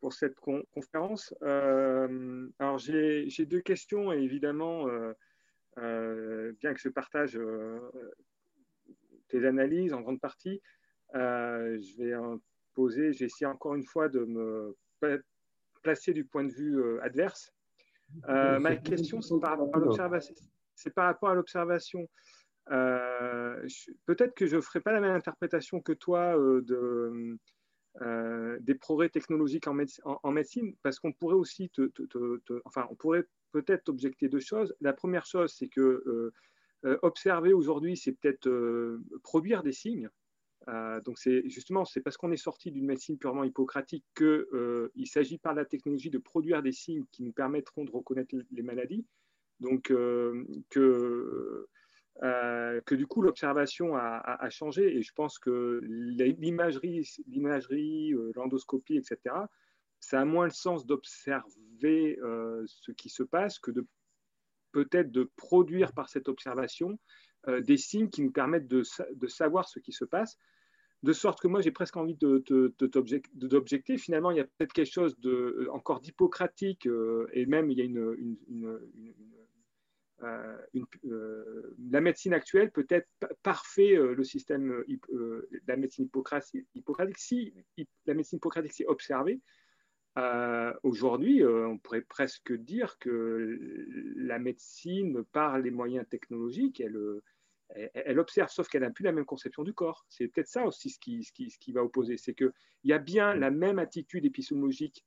pour cette conférence. alors, j'ai deux questions et évidemment, bien que je partage tes analyses en grande partie, je vais poser, j'ai essayé encore une fois de me placer du point de vue euh, adverse. Euh, ma question, c'est par, rapport à l'observation. Euh, peut-être que je ne ferai pas la même interprétation que toi de, des progrès technologiques en, médecine, parce qu'on pourrait aussi, enfin, on pourrait peut-être objecter deux choses. La première chose, c'est que observer aujourd'hui, c'est peut-être produire des signes. Euh, donc c'est justement c'est parce qu'on est sorti d'une médecine purement hippocratique qu'il euh, s'agit par la technologie de produire des signes qui nous permettront de reconnaître les maladies. Donc euh, que, du coup l'observation a, changé et je pense que l'imagerie, l'imagerie, l'endoscopie, etc. Ça a moins le sens d'observer ce qui se passe que de peut-être de produire par cette observation des signes qui nous permettent de, savoir ce qui se passe de sorte que moi, j'ai presque envie de, d'objecter. Finalement, il y a peut-être quelque chose de, euh, encore d'hippocratique, euh, et même il y a une, euh, la médecine actuelle peut-être parfait le système la médecine hippocratique. Si la médecine hippocratique s'est observée, aujourd'hui, on pourrait presque dire que la médecine, par les moyens technologiques, elle observe, sauf qu'elle n'a plus la même conception du corps. C'est peut-être ça aussi ce qui, va opposer. C'est qu'il y a bien la même attitude épistémologique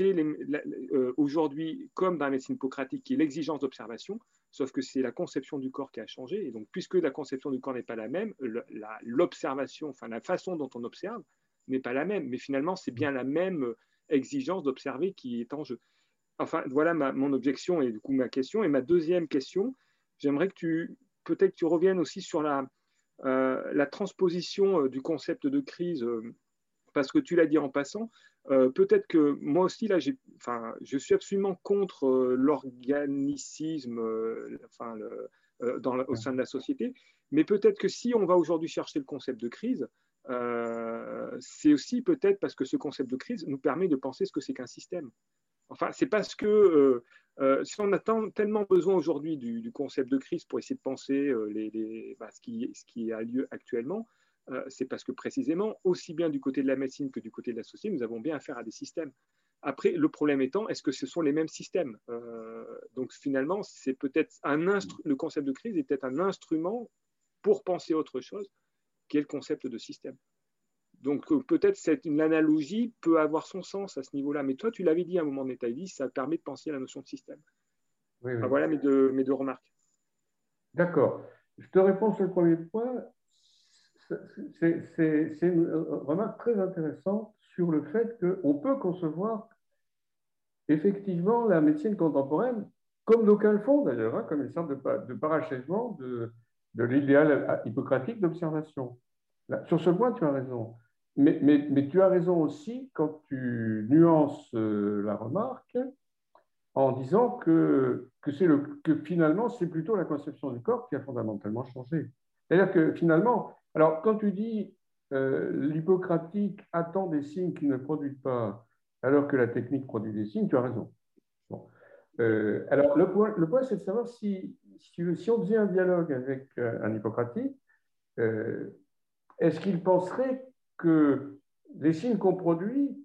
euh, aujourd'hui, comme dans la médecine hippocratique, qui est l'exigence d'observation, sauf que c'est la conception du corps qui a changé. Et donc, puisque la conception du corps n'est pas la même, l'observation, enfin la façon dont on observe n'est pas la même. Mais finalement, c'est bien la même exigence d'observer qui est en jeu. Enfin, voilà ma, mon objection et du coup ma question. Et ma deuxième question, j'aimerais que tu peut-être tu reviennes aussi sur la, euh, la transposition euh, du concept de crise, euh, parce que tu l'as dit en passant. peut-être que moi aussi, là, enfin, je suis absolument contre l'organicisme enfin, dans, au sein de la société, mais peut-être que si on va aujourd'hui chercher le concept de crise, c'est aussi peut-être parce que ce concept de crise nous permet de penser ce que c'est qu'un système. Enfin, c'est parce que euh, si on a tellement besoin aujourd'hui du, concept de crise pour essayer de penser euh, les, bah, ce, qui, ce, qui, a lieu actuellement, euh, c'est parce que précisément, aussi bien du côté de la médecine que du côté de la société, nous avons bien affaire à des systèmes. Après, le problème étant, est-ce que ce sont les mêmes systèmes? Donc finalement, c'est peut-être un le concept de crise est peut-être un instrument pour penser autre chose, qui est le concept de système. Donc euh, peut-être une analogie peut avoir son sens à ce niveau-là. Mais toi, tu l'avais dit à un moment donné, tu dit, ça permet de penser à la notion de système. voilà mes deux, mes deux remarques. D'accord. Je te réponds sur le premier point. C'est une remarque très intéressante sur le fait qu'on peut concevoir effectivement la médecine contemporaine, comme d'aucuns le font d'ailleurs, hein, comme une sorte de, parachèvement de, l'idéal hippocratique d'observation. Sur ce point, tu as raison. Mais, tu as raison aussi quand tu nuances euh, la remarque en disant que, que finalement, c'est plutôt la conception du corps qui a fondamentalement changé. C'est-à-dire que finalement, alors quand tu dis euh, l'hypocratique attend des signes qui ne produisent pas, alors que la technique produit des signes, tu as raison. Euh, alors le point, c'est de savoir si, si, si, on faisait un dialogue avec un hippocratique, est-ce qu'il penserait que les signes qu'on produit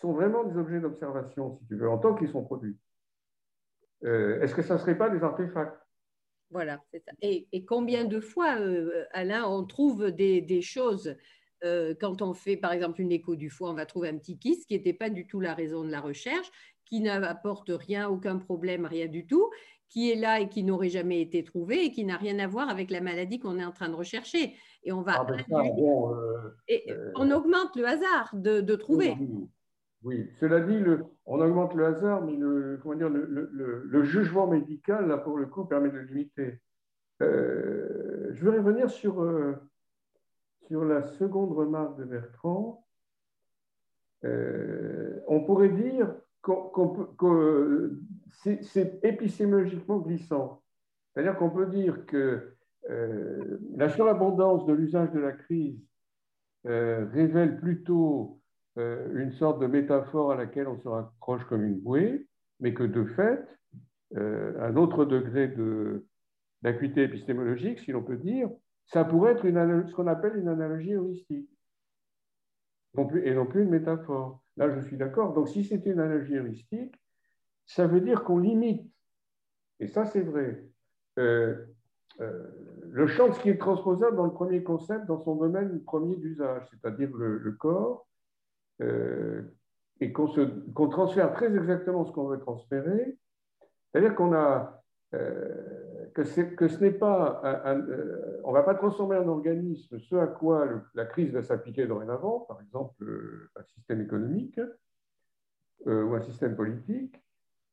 sont vraiment des objets d'observation, si tu veux, en tant qu'ils sont produits? Est-ce que ça ne serait pas des artefacts? Voilà, c'est ça. Et, combien de fois, euh, Alain, on trouve des, choses euh, quand on fait, par exemple, une écho du foie, on va trouver un petit kyste qui n'était pas du tout la raison de la recherche, qui n'apporte rien, aucun problème, rien du tout, qui est là et qui n'aurait jamais été trouvé et qui n'a rien à voir avec la maladie qu'on est en train de rechercher. Et on va. Ah ben euh, et on augmente le hasard de, trouver. Oui, cela dit, on augmente le hasard, mais le, comment dire, le, jugement médical, là, pour le coup, permet de limiter. Euh, je veux revenir sur, euh, sur la seconde remarque de Bertrand. Euh, on pourrait dire que c'est épistémologiquement glissant. C'est-à-dire qu'on peut dire que la surabondance de l'usage de la crise révèle plutôt une sorte de métaphore à laquelle on se raccroche comme une bouée, mais que de fait, euh, un autre degré d'acuité épistémologique, si l'on peut dire, ça pourrait être ce qu'on appelle une analogie heuristique, et non plus une métaphore. Là, je suis d'accord. Donc, si c'est une analogie heuristique, ça veut dire qu'on limite, et ça c'est vrai, euh, le champ de ce qui est transposable dans le premier concept, dans son domaine premier d'usage, c'est-à-dire le, corps, euh, et qu'on transfère très exactement ce qu'on veut transférer, c'est-à-dire qu'on a euh, que, que, ce n'est pas euh, on ne va pas transformer un organisme ce à quoi la crise va s'appliquer dorénavant, par exemple un système économique ou un système politique,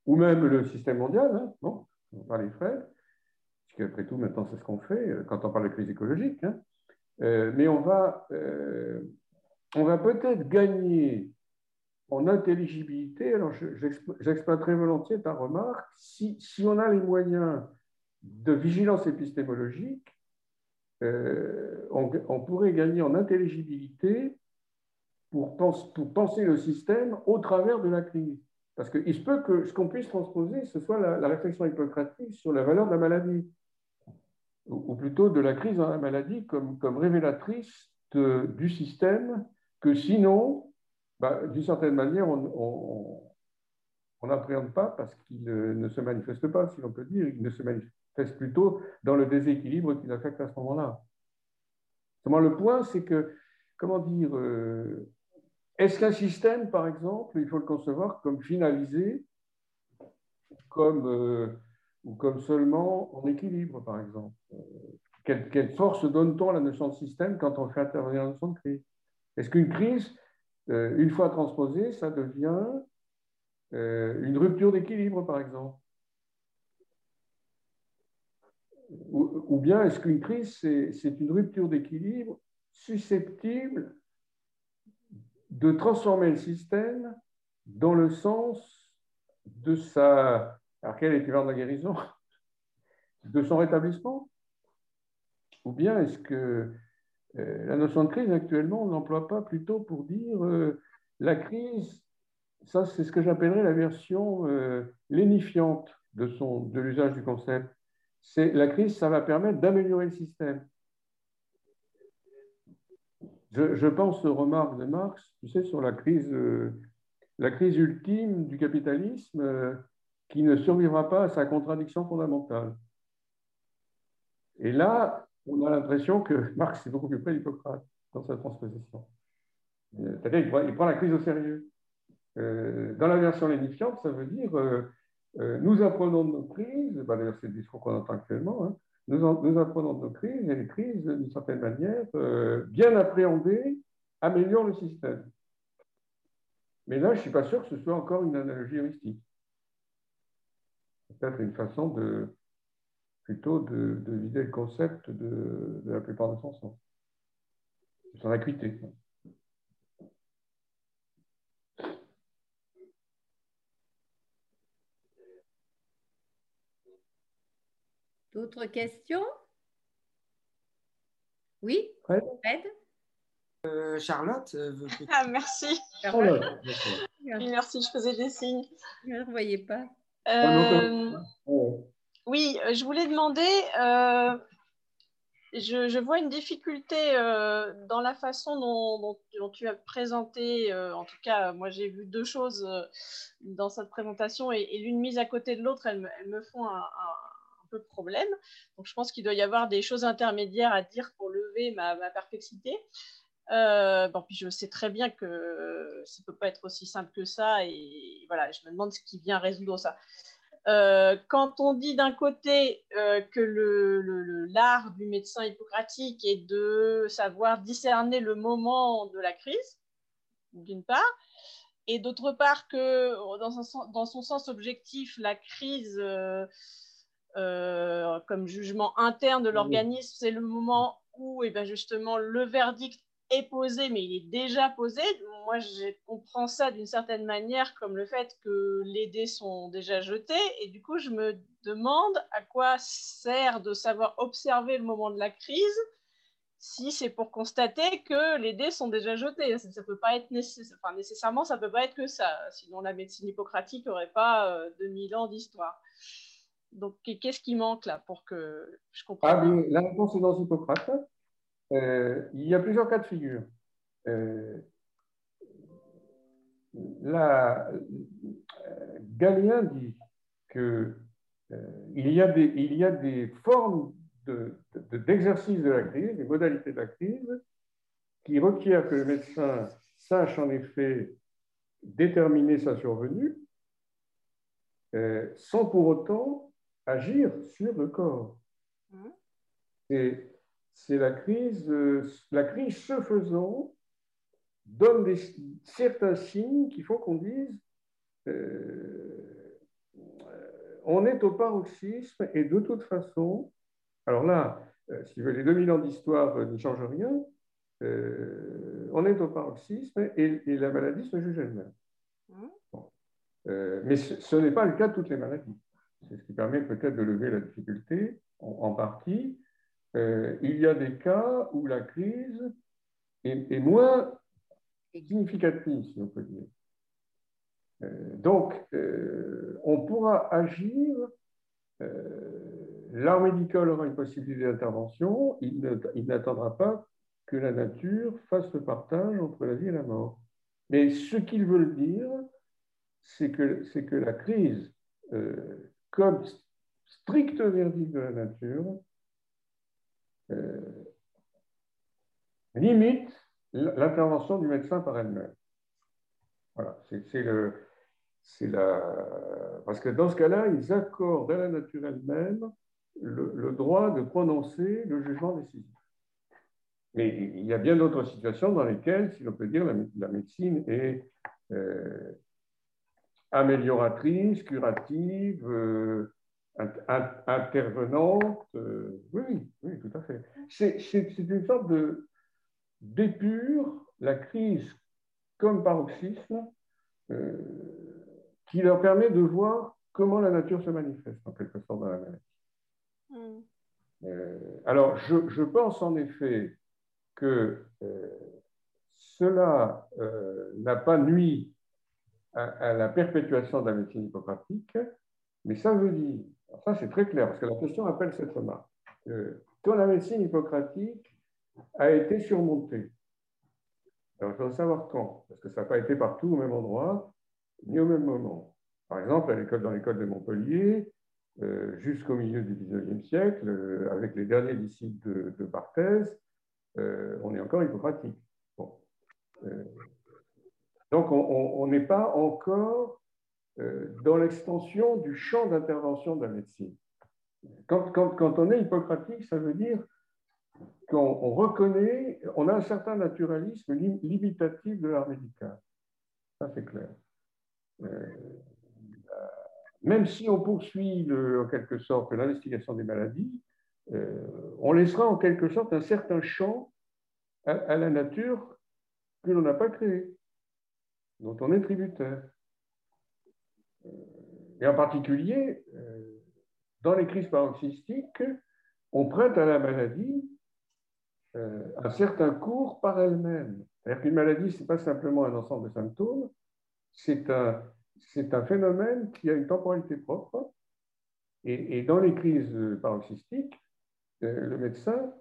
ou même le système mondial, hein, non on parle des Fred, puisqu'après tout maintenant c'est ce qu'on fait quand on parle de crise écologique, hein. mais on va on va peut-être gagner en intelligibilité. Alors, j'exploiterai volontiers ta remarque. Si, on a les moyens de vigilance épistémologique, euh, on, pourrait gagner en intelligibilité pour, penser le système au travers de la crise. Parce qu'il se peut que ce qu'on puisse transposer, ce soit la, réflexion hippocratique sur la valeur de la maladie, ou, plutôt de la crise dans la maladie comme, révélatrice du système que sinon, bah, d'une certaine manière, on n'appréhende pas parce qu'il ne se manifeste pas, si l'on peut dire. Il ne se manifeste plutôt dans le déséquilibre qu'il affecte à ce moment-là. Seulement, le point, c'est que, comment dire, euh, est-ce qu'un système, par exemple, il faut le concevoir comme finalisé, comme, euh, ou comme seulement en équilibre, par exemple? Euh, quelle, force donne-t-on à la notion de système quand on fait intervenir la notion de crise est-ce qu'une crise, euh, une fois transposée, ça devient euh, une rupture d'équilibre, par exemple? Ou, bien est-ce qu'une crise, c'est une rupture d'équilibre susceptible de transformer le système dans le sens de sa... Alors, quel est de la guérison? De son rétablissement? Ou bien est-ce que la notion de crise, actuellement, on n'emploie pas plutôt pour dire euh, la crise, ça c'est ce que j'appellerais la version euh, lénifiante de, de l'usage du concept. C'est la crise, ça va permettre d'améliorer le système. Je, pense aux remarques de Marx, tu sais, sur la crise, la crise ultime du capitalisme qui ne survivra pas à sa contradiction fondamentale. Et là, on a l'impression que Marx est beaucoup plus près d'Hippocrate dans sa transposition. Euh, c'est-à-dire qu'il prend, la crise au sérieux. Euh, dans la version lénifiante, ça veut dire euh, nous apprenons de nos crises, bah, d'ailleurs c'est le discours qu'on entend actuellement, hein, nous, apprenons de nos crises et les crises, d'une certaine manière, bien appréhendées, améliorent le système. Mais là, je ne suis pas sûr que ce soit encore une analogie heuristique. Peut-être une façon de, plutôt de, vider le concept de, la plupart de son sens, de son acuité. D'autres questions? Oui? Fred, euh, Charlotte Ah, merci. Merci, je faisais des signes. Je ne voyais pas. Euh, oui, euh, je voulais demander, euh, je, vois une difficulté euh, dans la façon dont, tu as présenté. En tout cas, moi, j'ai vu deux choses dans cette présentation et, l'une mise à côté de l'autre, elles, me font un, peu de problème. Donc, je pense qu'il doit y avoir des choses intermédiaires à dire pour lever ma perplexité. bon, puis je sais très bien que ça ne peut pas être aussi simple que ça et voilà, je me demande ce qui vient résoudre ça. Euh, quand on dit d'un côté euh, que l'art du médecin hippocratique est de savoir discerner le moment de la crise, d'une part, et d'autre part que dans son, sens objectif, la crise euh, comme jugement interne de l'organisme, c'est le moment où eh bien, justement le verdict est posé, mais il est déjà posé. Moi, je comprends ça d'une certaine manière comme le fait que les dés sont déjà jetés. Et du coup, je me demande à quoi sert de savoir observer le moment de la crise si c'est pour constater que les dés sont déjà jetés. Ça, ne peut pas être nécessairement, ça peut pas être que ça. Sinon, la médecine hippocratique n'aurait pas 2000 euh, ans d'histoire. Donc, qu'est-ce qui manque là pour que je comprenne? Ah, La réponse est dans Hippocrate. Euh, il y a plusieurs cas de figure. Euh, la, euh, Galien dit qu'il il y, a des, il y a des formes d'exercice de, de, la crise, des modalités de la crise, qui requièrent que le médecin sache en effet déterminer sa survenue, sans pour autant agir sur le corps. Mmh. Et c'est la crise, euh, la crise se faisant donne des, certains signes qui font qu'on dise euh, on est au paroxysme et de toute façon, alors là, euh, si les 2000 ans d'histoire ne changent rien, on est au paroxysme et, la maladie se juge elle-même. mais ce, n'est pas le cas de toutes les maladies. C'est ce qui permet peut-être de lever la difficulté en partie. Euh, il y a des cas où la crise est, moins significative, si on peut dire. Euh, donc, euh, on pourra agir. L'art médical aura une possibilité d'intervention. Il n'attendra pas que la nature fasse le partage entre la vie et la mort. Mais ce qu'ils veulent dire, c'est que, que la crise, comme strict verdict de la nature, limite l'intervention du médecin par elle-même. Voilà, c'est le. La... Parce que dans ce cas-là, ils accordent à la nature elle-même le, droit de prononcer le jugement décisif. Mais il y a bien d'autres situations dans lesquelles, si l'on peut dire, la, médecine est euh, amélioratrice, curative, euh, intervenante. Euh, oui, oui, tout à fait. C'est une sorte de d'épure, la crise comme paroxysme, euh, qui leur permet de voir comment la nature se manifeste, en quelque sorte, dans la maladie. Mm. Euh, alors, je, je, pense en effet que cela n'a pas nuit à, à, la perpétuation de la médecine hippocratique, mais ça veut dire ça, c'est très clair, parce que la question appelle cette remarque. quand la médecine hippocratique a été surmontée, alors il faut savoir quand, parce que ça n'a pas été partout au même endroit, ni au même moment. Par exemple, à l'école, dans l'école de Montpellier, euh, jusqu'au milieu du 19e siècle, euh, avec les derniers disciples de, Barthès, euh, on est encore hippocratique. donc, on n'est pas encore dans l'extension du champ d'intervention de la médecine. Quand, on est hippocratique, ça veut dire qu'on reconnaît, on a un certain naturalisme limitatif de l'art médical. Ça, c'est clair. Euh, même si on poursuit en quelque sorte l'investigation des maladies, euh, on laissera en quelque sorte un certain champ à, à la nature que l'on n'a pas créé, dont on est tributaire. Et en particulier, euh, dans les crises paroxystiques, on prête à la maladie euh, un certain cours par elle-même. C'est-à-dire qu'une maladie, ce n'est pas simplement un ensemble de symptômes, c'est un, phénomène qui a une temporalité propre. Et, dans les crises paroxystiques, euh, le médecin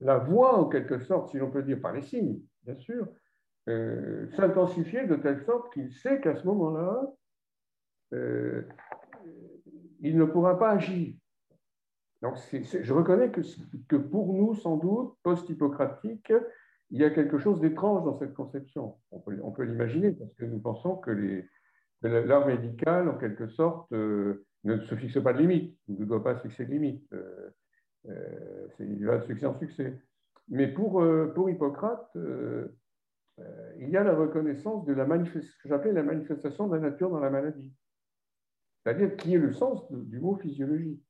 la voix, en quelque sorte, si l'on peut dire par les signes, bien sûr, s'intensifier de telle sorte qu'il sait qu'à ce moment-là, euh, il ne pourra pas agir. Donc, je reconnais que, pour nous, sans doute, post-hippocratique, il y a quelque chose d'étrange dans cette conception. On peut, l'imaginer parce que nous pensons que, l'art médical, en quelque sorte, euh, ne se fixe pas de limite, ne doit pas se fixer de limite. Euh, euh, il va de succès en succès. Mais pour, Hippocrate, il y a la reconnaissance de ce que j'appelais la manifestation de la nature dans la maladie. C'est-à-dire qui est le sens du mot physiologie.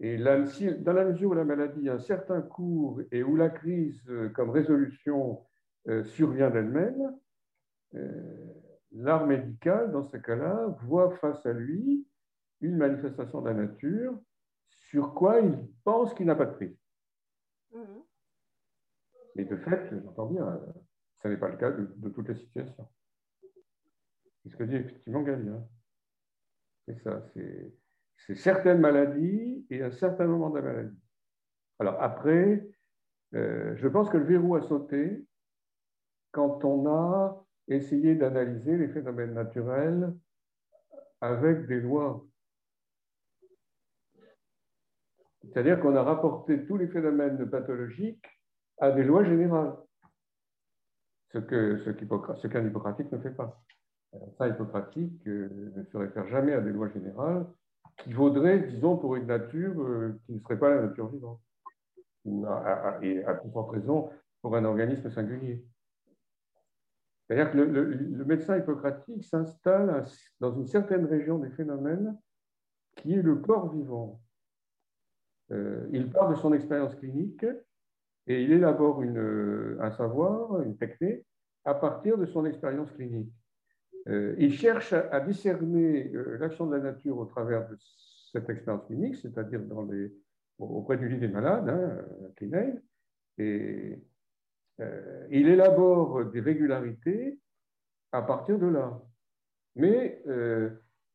Et dans la mesure où la maladie a un certain cours et où la crise euh, comme résolution euh, survient d'elle-même, euh, l'art médical, dans ce cas-là, voit face à lui une manifestation de la nature sur quoi il pense qu'il n'a pas de prise. Mhm. Et de fait, j'entends bien, ce n'est pas le cas de, toutes les situations. C'est ce que dit effectivement. Hein. C'est ça, c'est certaines maladies et un certain moment de la maladie. Alors après, euh, je pense que le verrou a sauté quand on a essayé d'analyser les phénomènes naturels avec des lois. C'est-à-dire qu'on a rapporté tous les phénomènes pathologiques à des lois générales, ce qu'un ce hippocratique ne fait pas. Ça, hippocratique euh, ne se réfère jamais à des lois générales, qui vaudrait, disons, pour une nature euh, qui ne serait pas la nature vivante, et à plus forte raison pour un organisme singulier. C'est-à-dire que le, médecin hippocratique s'installe dans une certaine région des phénomènes qui est le corps vivant. Euh, il part de son expérience clinique et il élabore un savoir, une technique, à partir de son expérience clinique. Euh, il cherche à, discerner euh, l'action de la nature au travers de cette expérience clinique, c'est-à-dire auprès du lit des malades, hein, et euh, il élabore des régularités à partir de là. Mais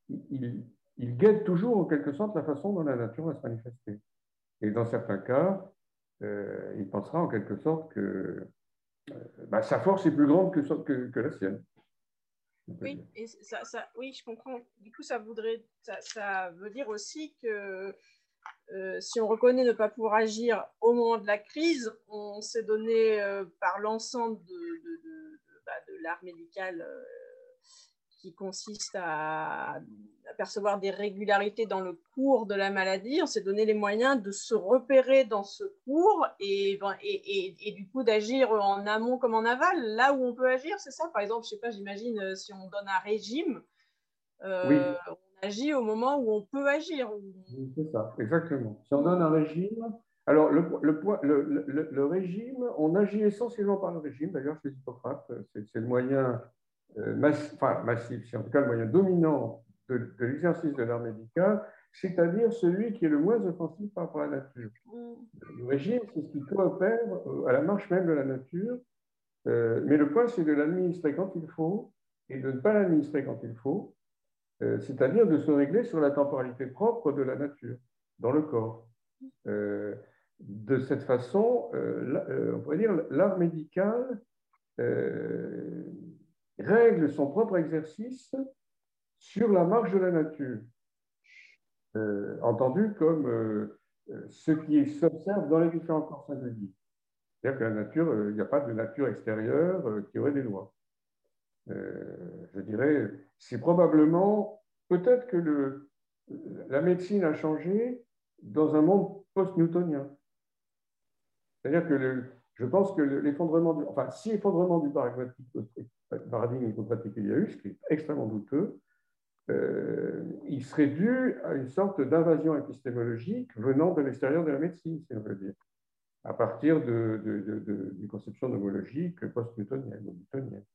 il, guette toujours en quelque sorte la façon dont la nature va se manifester. Et dans certains cas, il pensera en quelque sorte que bah, sa force est plus grande que la sienne. Oui, et ça, ça, oui, je comprends. Du coup, ça, voudrait, ça, ça veut dire aussi que euh, si on reconnaît ne pas pouvoir agir au moment de la crise, on s'est donné euh, par l'ensemble de, de, de, bah, de l'art médical euh, qui consiste à, percevoir des régularités dans le cours de la maladie. On s'est donné les moyens de se repérer dans ce cours et, ben, et, et, du coup d'agir en amont comme en aval, là où on peut agir, c'est ça Par exemple, je sais pas, j'imagine euh, si on donne un régime, euh, on agit au moment où on peut agir. c'est ça, exactement. Si on donne un régime, alors le, le, le, le, régime, on agit essentiellement par le régime, d'ailleurs chez Hippocrate, c'est le moyen euh, massif, c'est en tout cas le moyen dominant de, l'exercice de l'art médical, c'est-à-dire celui qui est le moins offensif par rapport à la nature. Le régime, c'est ce qui coopère euh, à la marche même de la nature, euh, mais le point, c'est de l'administrer quand il faut et de ne pas l'administrer quand il faut, c'est-à-dire de se régler sur la temporalité propre de la nature, dans le corps. de cette façon, on pourrait dire l'art médical règle son propre exercice sur la marge de la nature, euh, entendu comme euh, ce qui s'observe dans les différents corps singuliers. C'est-à-dire que la nature, euh, il n'y a pas de nature extérieure qui aurait des lois. je dirais, c'est probablement, peut-être que le, la médecine a changé dans un monde post-newtonien. C'est-à-dire que je pense que l'effondrement, du, enfin, si effondrement du paradigme hippocratique qu'il y a eu, ce qui est extrêmement douteux, euh, il serait dû à une sorte d'invasion épistémologique venant de l'extérieur de la médecine, si on veut dire, à partir de, de, d'une conception nomologique post-newtonienne.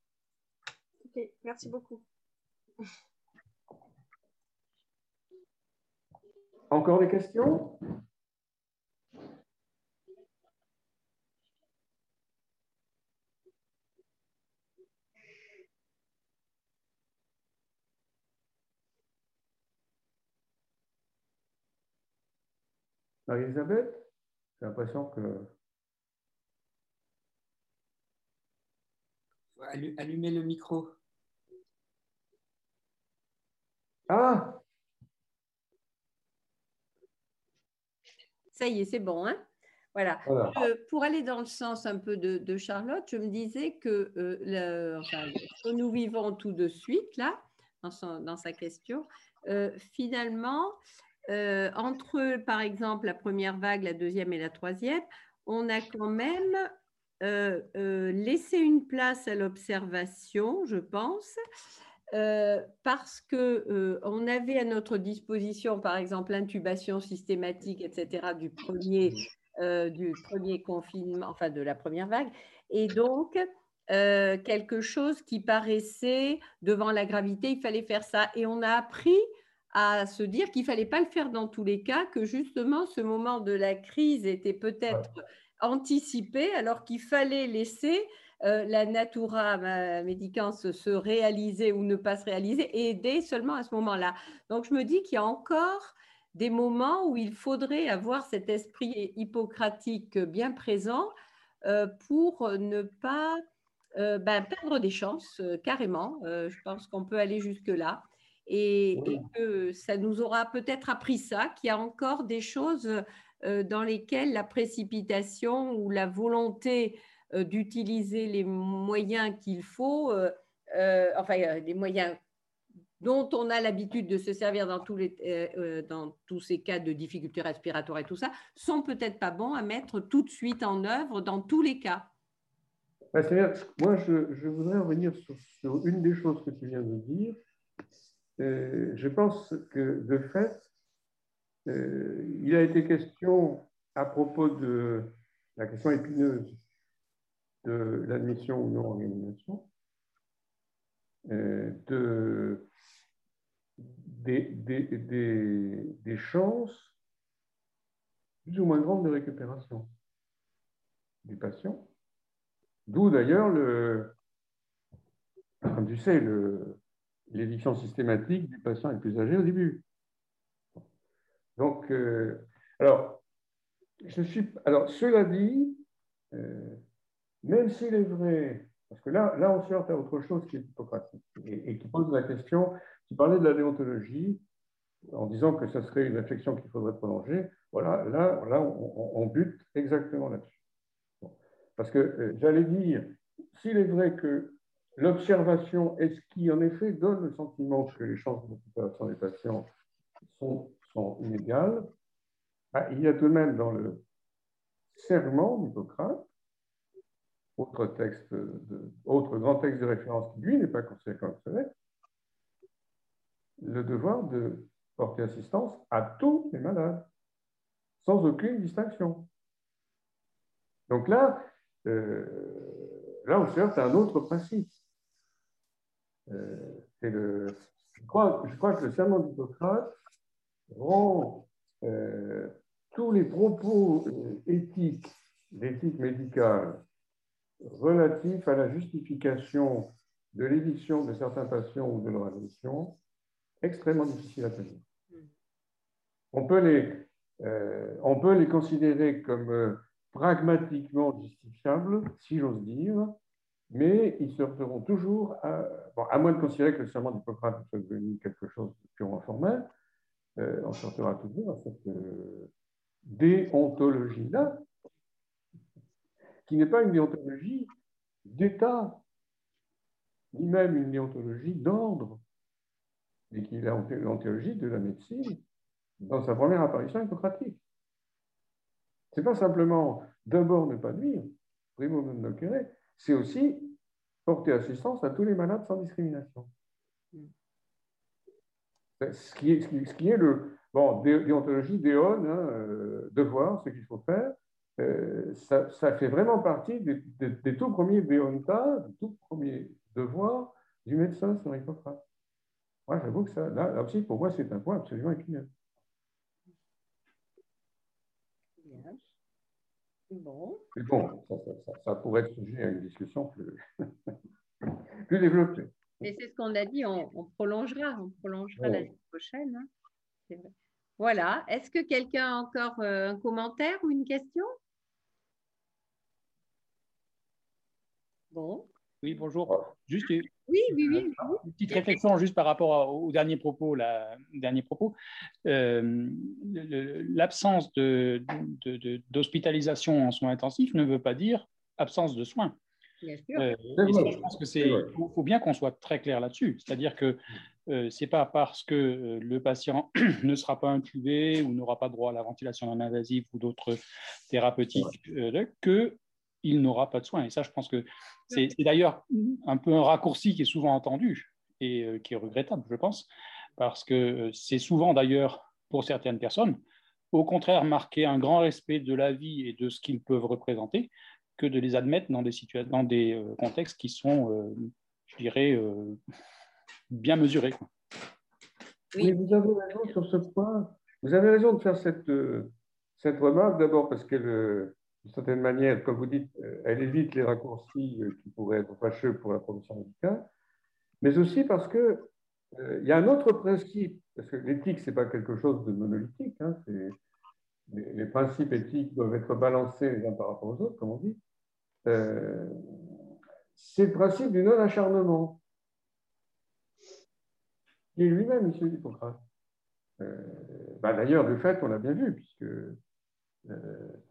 Ok, merci beaucoup. Encore des questions? Marie-Elisabeth J'ai l'impression que. Allumez le micro. Ah Ça y est, c'est bon. Hein voilà. pour aller dans le sens un peu de, Charlotte, je me disais que euh, nous vivons tout de suite, là, dans, sa question, euh, finalement, euh, entre, par exemple, la première vague, la deuxième et la troisième, on a quand même laissé une place à l'observation, je pense, parce que on avait à notre disposition, par exemple, l'intubation systématique, etc., du premier euh, du premier confinement, enfin de la première vague, et donc euh, quelque chose qui paraissait devant la gravité, il fallait faire ça, et on a appris à se dire qu'il fallait pas le faire dans tous les cas, que justement ce moment de la crise était peut-être anticipé, alors qu'il fallait laisser euh, la natura médicans se réaliser ou ne pas se réaliser et aider seulement à ce moment-là. Donc je me dis qu'il y a encore des moments où il faudrait avoir cet esprit hippocratique bien présent euh, pour ne pas euh, ben, perdre des chances carrément. je pense qu'on peut aller jusque-là. Et, que ça nous aura peut-être appris ça, qu'il y a encore des choses dans lesquelles la précipitation ou la volonté d'utiliser les moyens qu'il faut, enfin les moyens dont on a l'habitude de se servir dans tous, les, euh, euh, dans tous ces cas de difficultés respiratoires et tout ça, sont peut-être pas bons à mettre tout de suite en œuvre dans tous les cas? Bah, moi, je, voudrais revenir sur, une des choses que tu viens de dire. Euh, je pense que, de fait, il a été question à propos de la question épineuse de l'admission ou non organisation, de des, chances plus ou moins grandes de récupération du patient. D'où d'ailleurs, le, tu sais, l'éviction systématique du patient le plus âgé au début. Donc, euh, alors, cela dit, euh, même s'il est vrai, parce que là, là, on se heurte à autre chose qui est hippocratique et, et qui pose la question tu parlais de la déontologie en disant que ce serait une réflexion qu'il faudrait prolonger. Voilà, là, là on, bute exactement là-dessus. Parce que euh, j'allais dire, s'il est vrai que l'observation est ce qui, en effet, donne le sentiment que les chances de des patients sont, inégales, bah, il y a tout de même dans le serment d'Hippocrate, autre, texte autre grand texte de référence qui, lui, n'est pas considéré comme le devoir de porter assistance à tous les malades, sans aucune distinction. Donc là, euh, là on cherche un autre principe. Euh, le, je, crois, je crois que le serment d'Hippocrate rend euh, tous les propos éthiques, d'éthique médicale, relatifs à la justification de l'éviction de certains patients ou de leur admission extrêmement difficile à tenir. On peut les, euh, on peut les considérer comme euh, pragmatiquement justifiables, si j'ose dire, mais ils seront toujours, à, à moins de considérer que le serment d'Hippocrate soit devenu quelque chose de purement formel, euh, on sortira toujours à cette déontologie-là, qui n'est pas une déontologie d'État, ni même une déontologie d'ordre et qu'il a l'anthologie de la médecine dans sa première apparition hippocratique. Ce n'est pas simplement d'abord ne pas nuire, primo non nocere, c'est aussi porter assistance à tous les malades sans discrimination. Ce qui est, le. Bon, déontologie, déon, hein, euh, devoir, ce qu'il faut faire, euh, ça, fait vraiment partie des, tout premiers déontas, des tout premiers devoirs du médecin sur Hippocrate. Moi, j'avoue que ça, là, aussi, pour moi, c'est un point absolument épineux. Bon. Mais bon, ça, pourrait être sujet à une discussion plus, plus développée. Mais c'est ce qu'on a dit, on, prolongera, on prolongera l'année prochaine. Hein. Voilà. Est-ce que quelqu'un a encore euh, un commentaire ou une question? Bon. Oui, bonjour. Juste oui, oui, oui. une petite réflexion juste par rapport au dernier propos. La, dernier propos. Euh, l'absence d'hospitalisation de, en soins intensifs ne veut pas dire absence de soins. Bien sûr. Euh, je pense que c'est, faut, bien qu'on soit très clair là-dessus. C'est-à-dire que euh, c'est pas parce que euh, le patient ne sera pas intubé ou n'aura pas droit à la ventilation non invasive ou d'autres thérapeutiques euh, que il n'aura pas de soins. Et ça, je pense que c'est d'ailleurs un peu un raccourci qui est souvent entendu et qui est regrettable, je pense, parce que c'est souvent d'ailleurs pour certaines personnes, au contraire, marquer un grand respect de la vie et de ce qu'ils peuvent représenter que de les admettre dans des, situations, dans des contextes qui sont, je dirais, bien mesuré. Oui. vous avez raison sur ce point. Vous avez raison de faire cette, euh, cette remarque, d'abord parce qu'elle, euh, d'une certaine manière, comme vous dites, euh, elle évite les raccourcis qui pourraient être fâcheux pour la profession médicale, mais aussi parce que il y a un autre principe, parce que l'éthique, ce n'est pas quelque chose de monolithique, hein, les, principes éthiques doivent être balancés les uns par rapport aux autres, comme on dit. c'est le principe du non-acharnement qui lui-même issu d'Hippocrate. Euh, bah, D'ailleurs, de fait, on l'a bien vu, puisque euh,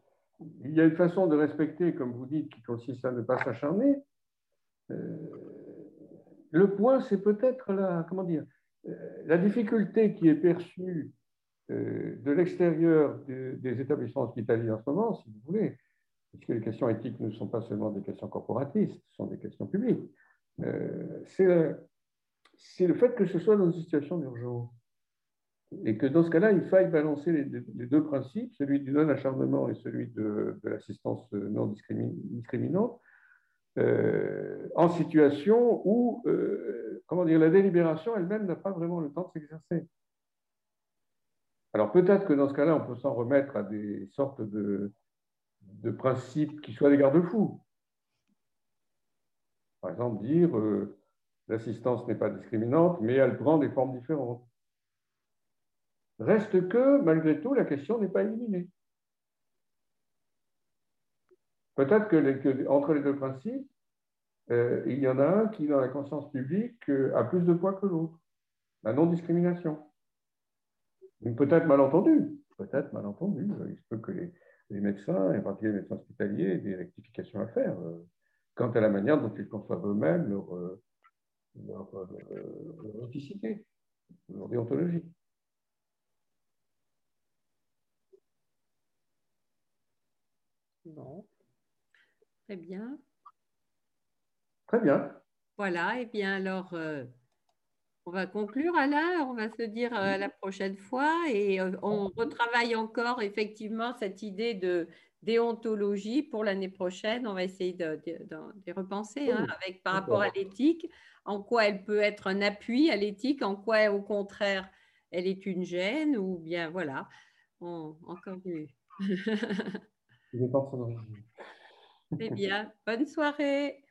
il y a une façon de respecter, comme vous dites, qui consiste à ne pas s'acharner. Euh, le point, c'est peut-être la, comment dire, la difficulté qui est perçue de l'extérieur des établissements hospitaliers en ce moment, si vous voulez, puisque les questions éthiques ne sont pas seulement des questions corporatistes, ce sont des questions publiques. c'est le fait que ce soit dans une situation d'urgence. Et que dans ce cas-là, il faille balancer les, deux principes, celui du non-acharnement et celui de, l'assistance non discriminante, euh, en situation où euh, comment dire, la délibération elle-même n'a pas vraiment le temps de s'exercer. Alors peut-être que dans ce cas-là, on peut s'en remettre à des sortes de, de principes qui soient des garde-fous. Par exemple, dire euh, L'assistance n'est pas discriminante, mais elle prend des formes différentes. Reste que, malgré tout, la question n'est pas éliminée. Peut-être que, entre les deux principes, euh, il y en a un qui, dans la conscience publique, euh, a plus de poids que l'autre. La non-discrimination. Peut-être malentendu. Peut-être malentendu. Il se peut que les, médecins, et en particulier les médecins hospitaliers, aient des rectifications à faire euh, quant à la manière dont ils conçoivent eux-mêmes leur, leur, leur leur déontologie. Bon, très bien. Très bien. Voilà, et bien alors, euh, on va conclure Alain, on va se dire euh, la prochaine fois et euh, on retravaille encore effectivement cette idée de déontologie pour l'année prochaine. On va essayer de, repenser hein, avec, par rapport à l'éthique en quoi elle peut être un appui à l'éthique, en quoi au contraire elle est une gêne, ou bien voilà, encore mieux. Très bien, bonne soirée.